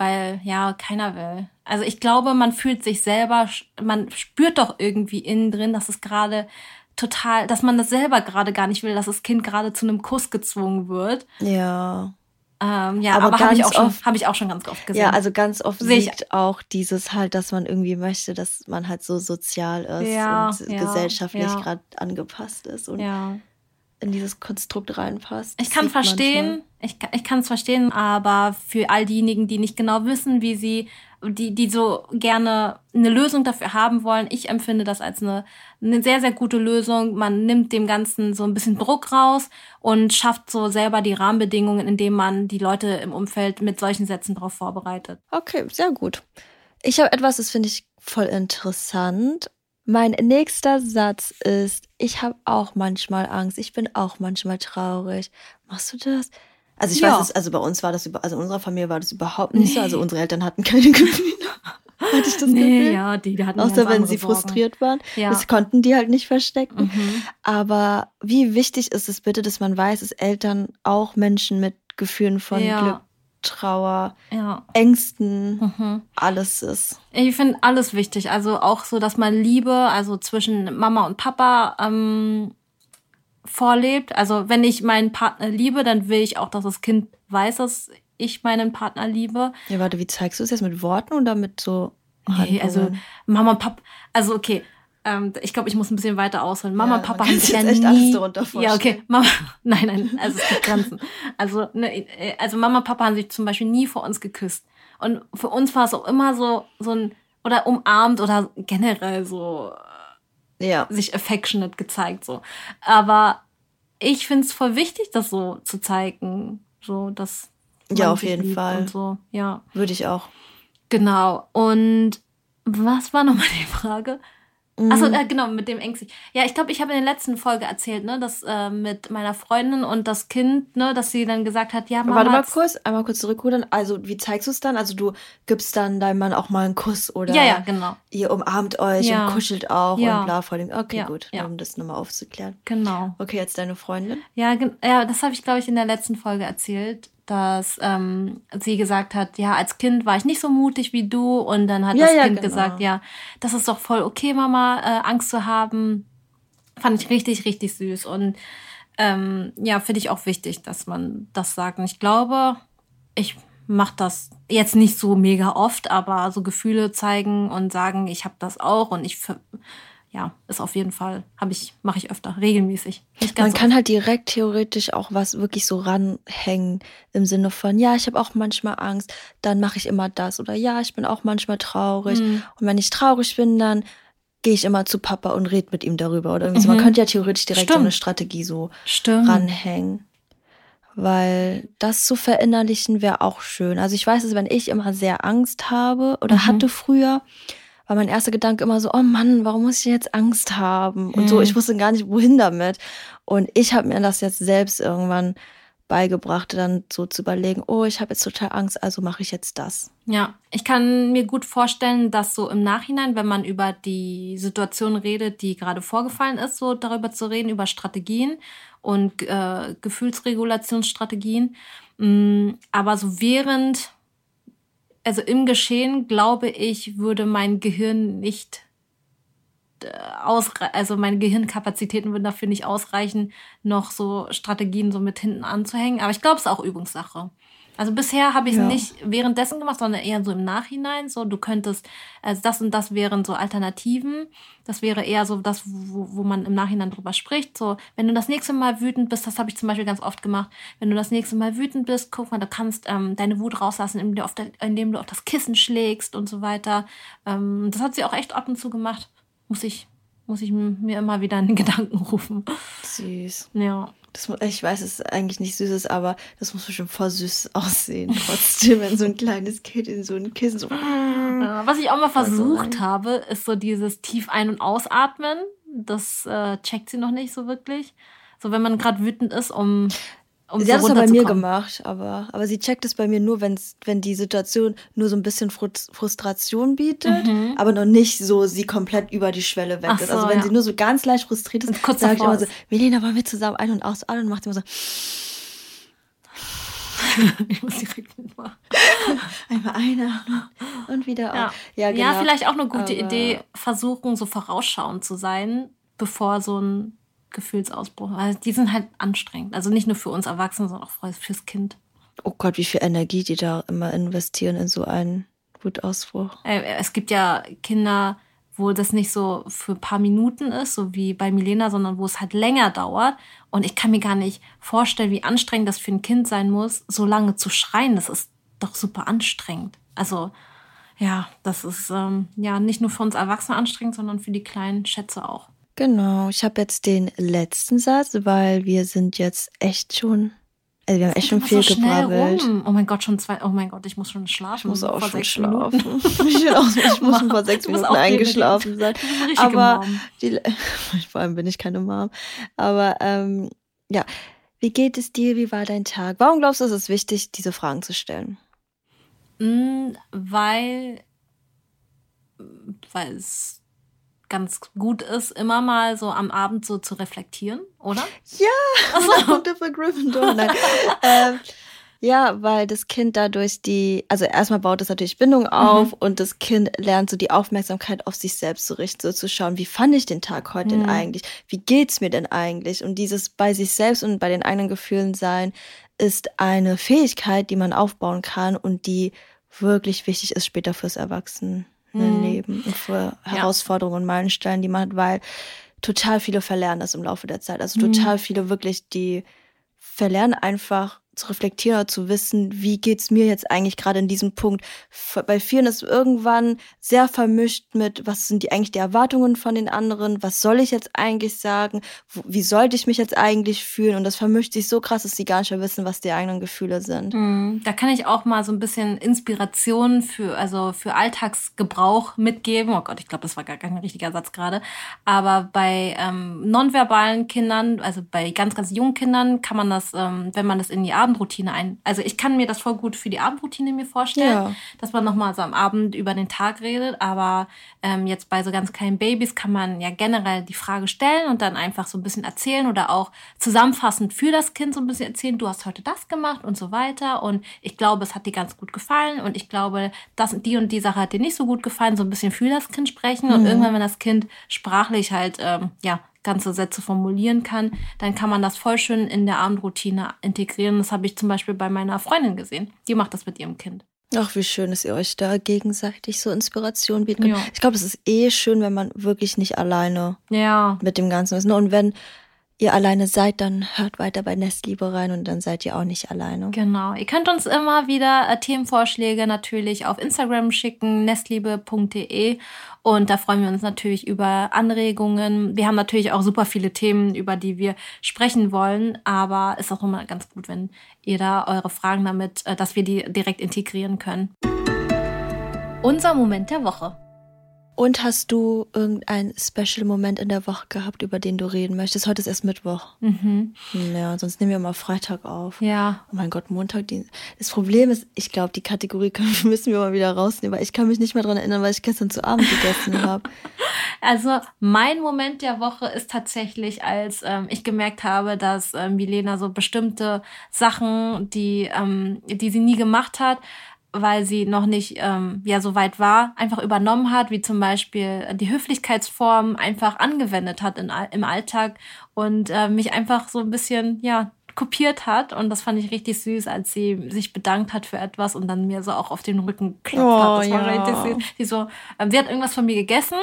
[SPEAKER 2] weil ja, keiner will. Also ich glaube, man fühlt sich selber, man spürt doch irgendwie innen drin, dass es gerade total, dass man das selber gerade gar nicht will, dass das Kind gerade zu einem Kuss gezwungen wird.
[SPEAKER 3] Ja.
[SPEAKER 2] Ähm, ja, aber, aber habe ich, auch schon, hab ich auch schon ganz oft gesehen.
[SPEAKER 3] Ja, also ganz oft sehe auch dieses halt, dass man irgendwie möchte, dass man halt so sozial ist ja, und ja, gesellschaftlich ja. gerade angepasst ist. Und
[SPEAKER 2] ja
[SPEAKER 3] in dieses Konstrukt reinpasst.
[SPEAKER 2] Ich kann verstehen, ich, ich kann es verstehen, aber für all diejenigen, die nicht genau wissen, wie sie, die, die so gerne eine Lösung dafür haben wollen, ich empfinde das als eine, eine sehr, sehr gute Lösung. Man nimmt dem Ganzen so ein bisschen Druck raus und schafft so selber die Rahmenbedingungen, indem man die Leute im Umfeld mit solchen Sätzen darauf vorbereitet.
[SPEAKER 3] Okay, sehr gut. Ich habe etwas, das finde ich voll interessant. Mein nächster Satz ist, ich habe auch manchmal Angst, ich bin auch manchmal traurig. Machst du das? Also ich ja. weiß, es, also bei uns war das, also in unserer Familie war das überhaupt nicht nee. so. Also unsere Eltern hatten keine Gefühle. Hatte ich das nee, Gefühl?
[SPEAKER 2] ja, die, die hatten
[SPEAKER 3] Außer wenn sie Sorgen. frustriert waren. Ja. Das konnten die halt nicht verstecken. Mhm. Aber wie wichtig ist es bitte, dass man weiß, dass Eltern auch Menschen mit Gefühlen von ja. Glück Trauer, ja. Ängsten, mhm. alles ist.
[SPEAKER 2] Ich finde alles wichtig. Also auch so, dass man Liebe, also zwischen Mama und Papa ähm, vorlebt. Also wenn ich meinen Partner liebe, dann will ich auch, dass das Kind weiß, dass ich meinen Partner liebe.
[SPEAKER 3] Ja, warte, wie zeigst du es jetzt mit Worten oder mit so
[SPEAKER 2] Nee, also Mama und Papa, also okay, ähm, ich glaube, ich muss ein bisschen weiter ausholen. Mama ja, und Papa haben sich ja nie. Ja, okay. Mama, nein, nein, also es gibt Grenzen. Also, ne, äh, also Mama und Papa haben sich zum Beispiel nie vor uns geküsst. Und für uns war es auch immer so, so ein, oder umarmt oder generell so ja. sich affectionate gezeigt. so. Aber ich finde es voll wichtig, das so zu zeigen. So, dass. Ja, auf jeden
[SPEAKER 3] Fall. So. Ja. Würde ich auch.
[SPEAKER 2] Genau. Und was war nochmal die Frage? Achso, mhm. äh, genau, mit dem ängstlich. Ja, ich glaube, ich habe in der letzten Folge erzählt, ne, dass äh, mit meiner Freundin und das Kind, ne, dass sie dann gesagt hat, ja, Mama.
[SPEAKER 3] Warte mal kurz, einmal kurz zurückrudern. Also, wie zeigst du es dann? Also, du gibst dann deinem Mann auch mal einen Kuss oder? Ja, ja, genau. Ihr umarmt euch ja. und kuschelt auch ja. und bla vor dem. Okay, ja, gut, um das nochmal aufzuklären. Genau. Okay, jetzt deine Freundin.
[SPEAKER 2] Ja, ja, das habe ich, glaube ich, in der letzten Folge erzählt dass ähm, sie gesagt hat, ja, als Kind war ich nicht so mutig wie du. Und dann hat ja, das ja, Kind genau. gesagt, ja, das ist doch voll okay, Mama, äh, Angst zu haben. Fand ich richtig, richtig süß. Und ähm, ja, finde ich auch wichtig, dass man das sagt. Und ich glaube, ich mache das jetzt nicht so mega oft, aber so Gefühle zeigen und sagen, ich habe das auch und ich ja, ist auf jeden Fall, habe ich, mache ich öfter, regelmäßig.
[SPEAKER 3] Man kann oft. halt direkt theoretisch auch was wirklich so ranhängen im Sinne von, ja, ich habe auch manchmal Angst, dann mache ich immer das oder ja, ich bin auch manchmal traurig mhm. und wenn ich traurig bin, dann gehe ich immer zu Papa und rede mit ihm darüber oder irgendwie mhm. so. Man mhm. könnte ja theoretisch direkt Stimmt. so eine Strategie so Stimmt. ranhängen. Weil das zu verinnerlichen wäre auch schön. Also ich weiß es, wenn ich immer sehr Angst habe oder mhm. hatte früher, war mein erster Gedanke immer so, oh Mann, warum muss ich jetzt Angst haben? Und so, mhm. ich wusste gar nicht, wohin damit. Und ich habe mir das jetzt selbst irgendwann beigebracht, dann so zu überlegen, oh, ich habe jetzt total Angst, also mache ich jetzt das.
[SPEAKER 2] Ja, ich kann mir gut vorstellen, dass so im Nachhinein, wenn man über die Situation redet, die gerade vorgefallen ist, so darüber zu reden, über Strategien und äh, Gefühlsregulationsstrategien. Mm, aber so während also im Geschehen, glaube ich, würde mein Gehirn nicht äh, ausreichen, also meine Gehirnkapazitäten würden dafür nicht ausreichen, noch so Strategien so mit hinten anzuhängen. Aber ich glaube, es ist auch Übungssache. Also bisher habe ich es ja. nicht währenddessen gemacht, sondern eher so im Nachhinein. So, du könntest, also das und das wären so Alternativen. Das wäre eher so das, wo, wo man im Nachhinein drüber spricht. So, wenn du das nächste Mal wütend bist, das habe ich zum Beispiel ganz oft gemacht. Wenn du das nächste Mal wütend bist, guck mal, du kannst ähm, deine Wut rauslassen, indem du, auf der, indem du auf das Kissen schlägst und so weiter. Ähm, das hat sie auch echt ab und zu gemacht. Muss ich, muss ich mir immer wieder in den Gedanken rufen. Süß.
[SPEAKER 3] Ja. Das, ich weiß, es ist eigentlich nicht süß ist, aber das muss bestimmt voll süß aussehen. Trotzdem, wenn so ein kleines Kind in so ein Kissen so.
[SPEAKER 2] was ich auch mal versucht habe, ist so dieses tief ein- und ausatmen. Das äh, checkt sie noch nicht so wirklich. So, wenn man gerade wütend ist, um
[SPEAKER 3] um sie hat es bei mir gemacht, aber, aber sie checkt es bei mir nur, wenn's, wenn die Situation nur so ein bisschen Frustration bietet, mhm. aber noch nicht so sie komplett über die Schwelle weg Ach ist. also wenn ja. sie nur so ganz leicht frustriert ist, sage ich immer so, Melina, wollen wir zusammen ein- und ausatmen? Und macht immer so. ich muss direkt mitmachen. Einmal einatmen und wieder
[SPEAKER 2] ja. Ja, genau. ja, vielleicht auch eine gute aber Idee, versuchen, so vorausschauend zu sein, bevor so ein Gefühlsausbruch. Also die sind halt anstrengend. Also nicht nur für uns Erwachsene, sondern auch fürs Kind.
[SPEAKER 3] Oh Gott, wie viel Energie die da immer investieren in so einen Wutausbruch.
[SPEAKER 2] Äh, es gibt ja Kinder, wo das nicht so für ein paar Minuten ist, so wie bei Milena, sondern wo es halt länger dauert. Und ich kann mir gar nicht vorstellen, wie anstrengend das für ein Kind sein muss, so lange zu schreien. Das ist doch super anstrengend. Also ja, das ist ähm, ja nicht nur für uns Erwachsene anstrengend, sondern für die kleinen Schätze auch.
[SPEAKER 3] Genau, ich habe jetzt den letzten Satz, weil wir sind jetzt echt schon, also wir haben echt schon viel
[SPEAKER 2] so gebrabbelt. Oh mein Gott, schon zwei, oh mein Gott, ich muss schon schlafen. Ich muss auch schon schlafen. ich, auch, ich muss schon vor sechs Minuten eingeschlafen sein. Aber die, vor allem bin ich keine Mom. Aber ähm, ja, wie geht es dir? Wie war dein Tag? Warum glaubst du, es ist wichtig, diese Fragen zu stellen? Mm, weil, weil es ganz gut ist, immer mal so am Abend so zu reflektieren, oder? Ja, also. Punkte für Gryffindor.
[SPEAKER 3] Nein. ähm, Ja, weil das Kind dadurch die, also erstmal baut es natürlich Bindung auf mhm. und das Kind lernt so die Aufmerksamkeit auf sich selbst zu richten, so zu schauen, wie fand ich den Tag heute mhm. denn eigentlich? Wie geht's mir denn eigentlich? Und dieses bei sich selbst und bei den eigenen Gefühlen sein ist eine Fähigkeit, die man aufbauen kann und die wirklich wichtig ist später fürs Erwachsenenleben mhm. und für Herausforderungen und Meilensteine, die man hat, weil total viele verlernen das im Laufe der Zeit. Also mhm. total viele wirklich, die verlernen einfach zu reflektieren oder zu wissen, wie geht's mir jetzt eigentlich gerade in diesem Punkt. Bei vielen ist irgendwann sehr vermischt mit, was sind die eigentlich die Erwartungen von den anderen, was soll ich jetzt eigentlich sagen, wie sollte ich mich jetzt eigentlich fühlen und das vermischt sich so krass, dass sie gar nicht mehr wissen, was die eigenen Gefühle sind.
[SPEAKER 2] Mhm. Da kann ich auch mal so ein bisschen Inspiration für, also für Alltagsgebrauch mitgeben. Oh Gott, ich glaube, das war gar kein richtiger Satz gerade. Aber bei ähm, nonverbalen Kindern, also bei ganz, ganz jungen Kindern kann man das, ähm, wenn man das in die Abendroutine ein. Also ich kann mir das voll gut für die Abendroutine mir vorstellen, ja. dass man nochmal so am Abend über den Tag redet. Aber ähm, jetzt bei so ganz kleinen Babys kann man ja generell die Frage stellen und dann einfach so ein bisschen erzählen oder auch zusammenfassend für das Kind so ein bisschen erzählen, du hast heute das gemacht und so weiter. Und ich glaube, es hat dir ganz gut gefallen und ich glaube, das, die und die Sache hat dir nicht so gut gefallen, so ein bisschen für das Kind sprechen. Mhm. Und irgendwann, wenn das Kind sprachlich halt, ähm, ja, ganze Sätze formulieren kann, dann kann man das voll schön in der Abendroutine integrieren. Das habe ich zum Beispiel bei meiner Freundin gesehen. Die macht das mit ihrem Kind.
[SPEAKER 3] Ach, wie schön, dass ihr euch da gegenseitig so Inspiration bieten könnt. Ja. Ich glaube, es ist eh schön, wenn man wirklich nicht alleine ja. mit dem Ganzen ist. Ne? Und wenn ihr alleine seid, dann hört weiter bei Nestliebe rein und dann seid ihr auch nicht alleine.
[SPEAKER 2] Genau. Ihr könnt uns immer wieder äh, Themenvorschläge natürlich auf Instagram schicken, nestliebe.de und da freuen wir uns natürlich über Anregungen. Wir haben natürlich auch super viele Themen, über die wir sprechen wollen, aber ist auch immer ganz gut, wenn ihr da eure Fragen damit, äh, dass wir die direkt integrieren können. Unser Moment der Woche.
[SPEAKER 3] Und hast du irgendeinen Special-Moment in der Woche gehabt, über den du reden möchtest? Heute ist erst Mittwoch. Mhm. Ja, sonst nehmen wir mal Freitag auf. Ja. Oh mein Gott, Montag. Die... Das Problem ist, ich glaube, die Kategorie müssen wir mal wieder rausnehmen, weil ich kann mich nicht mehr daran erinnern, weil ich gestern zu Abend gegessen habe.
[SPEAKER 2] Also mein Moment der Woche ist tatsächlich, als ähm, ich gemerkt habe, dass ähm, Milena so bestimmte Sachen, die, ähm, die sie nie gemacht hat, weil sie noch nicht ähm, ja so weit war, einfach übernommen hat, wie zum Beispiel die Höflichkeitsform einfach angewendet hat in, im Alltag und äh, mich einfach so ein bisschen ja kopiert hat und das fand ich richtig süß, als sie sich bedankt hat für etwas und dann mir so auch auf den Rücken klopft oh, hat. Das war ja. richtig süß. Sie so, ähm, sie hat irgendwas von mir gegessen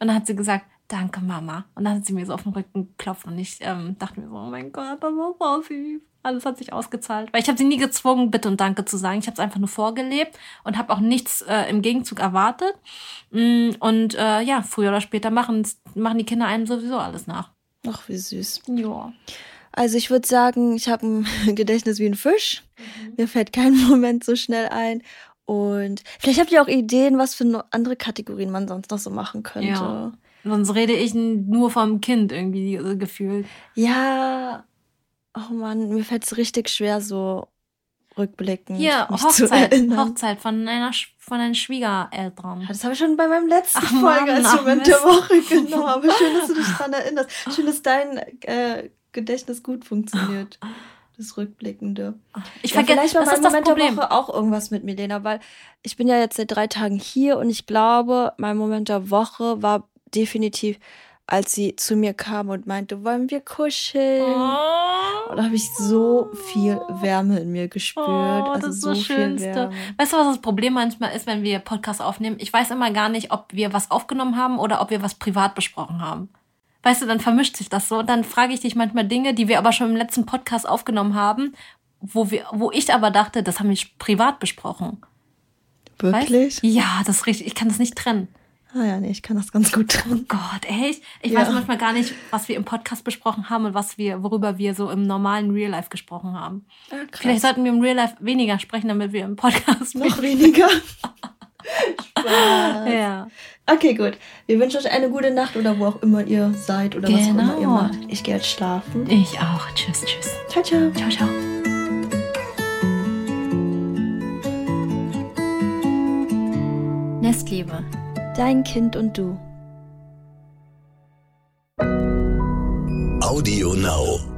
[SPEAKER 2] und dann hat sie gesagt, danke Mama. Und dann hat sie mir so auf den Rücken geklopft und ich ähm, dachte mir so, oh mein Gott, das war so süß. Alles hat sich ausgezahlt. Weil ich habe sie nie gezwungen, Bitte und Danke zu sagen. Ich habe es einfach nur vorgelebt und habe auch nichts äh, im Gegenzug erwartet. Mm, und äh, ja, früher oder später machen, machen die Kinder einem sowieso alles nach.
[SPEAKER 3] Ach, wie süß. Ja. Also ich würde sagen, ich habe ein Gedächtnis wie ein Fisch. Mhm. Mir fällt kein Moment so schnell ein. Und vielleicht habt ihr auch Ideen, was für andere Kategorien man sonst noch so machen könnte. Ja.
[SPEAKER 2] Sonst rede ich nur vom Kind irgendwie gefühlt.
[SPEAKER 3] Ja, Oh Mann, mir fällt es richtig schwer, so rückblickend. Hier,
[SPEAKER 2] Hochzeit, Hochzeit von einer von deinen Schwiegereltern.
[SPEAKER 3] Das habe ich schon bei meinem letzten ach, Folge als Moment der Woche genommen. Aber schön, dass du dich daran erinnerst. Schön, dass dein äh, Gedächtnis gut funktioniert. Das Rückblickende. Ich vergesse, ja, vielleicht war mein Moment der Woche auch irgendwas mit Milena, weil ich bin ja jetzt seit drei Tagen hier und ich glaube, mein Moment der Woche war definitiv als sie zu mir kam und meinte, wollen wir kuscheln? Oh. Und da habe ich so viel Wärme in mir gespürt. Oh, also das ist so
[SPEAKER 2] das Schönste. Weißt du, was das Problem manchmal ist, wenn wir Podcasts aufnehmen? Ich weiß immer gar nicht, ob wir was aufgenommen haben oder ob wir was privat besprochen haben. Weißt du, dann vermischt sich das so. Und dann frage ich dich manchmal Dinge, die wir aber schon im letzten Podcast aufgenommen haben, wo wir, wo ich aber dachte, das haben wir privat besprochen. Wirklich? Weißt? Ja, das ist richtig. Ich kann das nicht trennen.
[SPEAKER 3] Ah ja, nee, ich kann das ganz gut.
[SPEAKER 2] Oh Gott, echt? Ich ja. weiß manchmal gar nicht, was wir im Podcast besprochen haben und was wir, worüber wir so im normalen Real Life gesprochen haben. Ja, Vielleicht sollten wir im Real Life weniger sprechen, damit wir im Podcast noch weniger.
[SPEAKER 3] Spaß. Ja. Okay, gut. Wir wünschen euch eine gute Nacht oder wo auch immer ihr seid oder genau. was auch immer ihr genau. macht. Ich gehe jetzt schlafen.
[SPEAKER 2] Ich auch. Tschüss, tschüss.
[SPEAKER 3] Ciao, ciao.
[SPEAKER 2] Ciao, ciao. Nestliebe
[SPEAKER 3] Dein Kind und du.
[SPEAKER 1] Audio Now.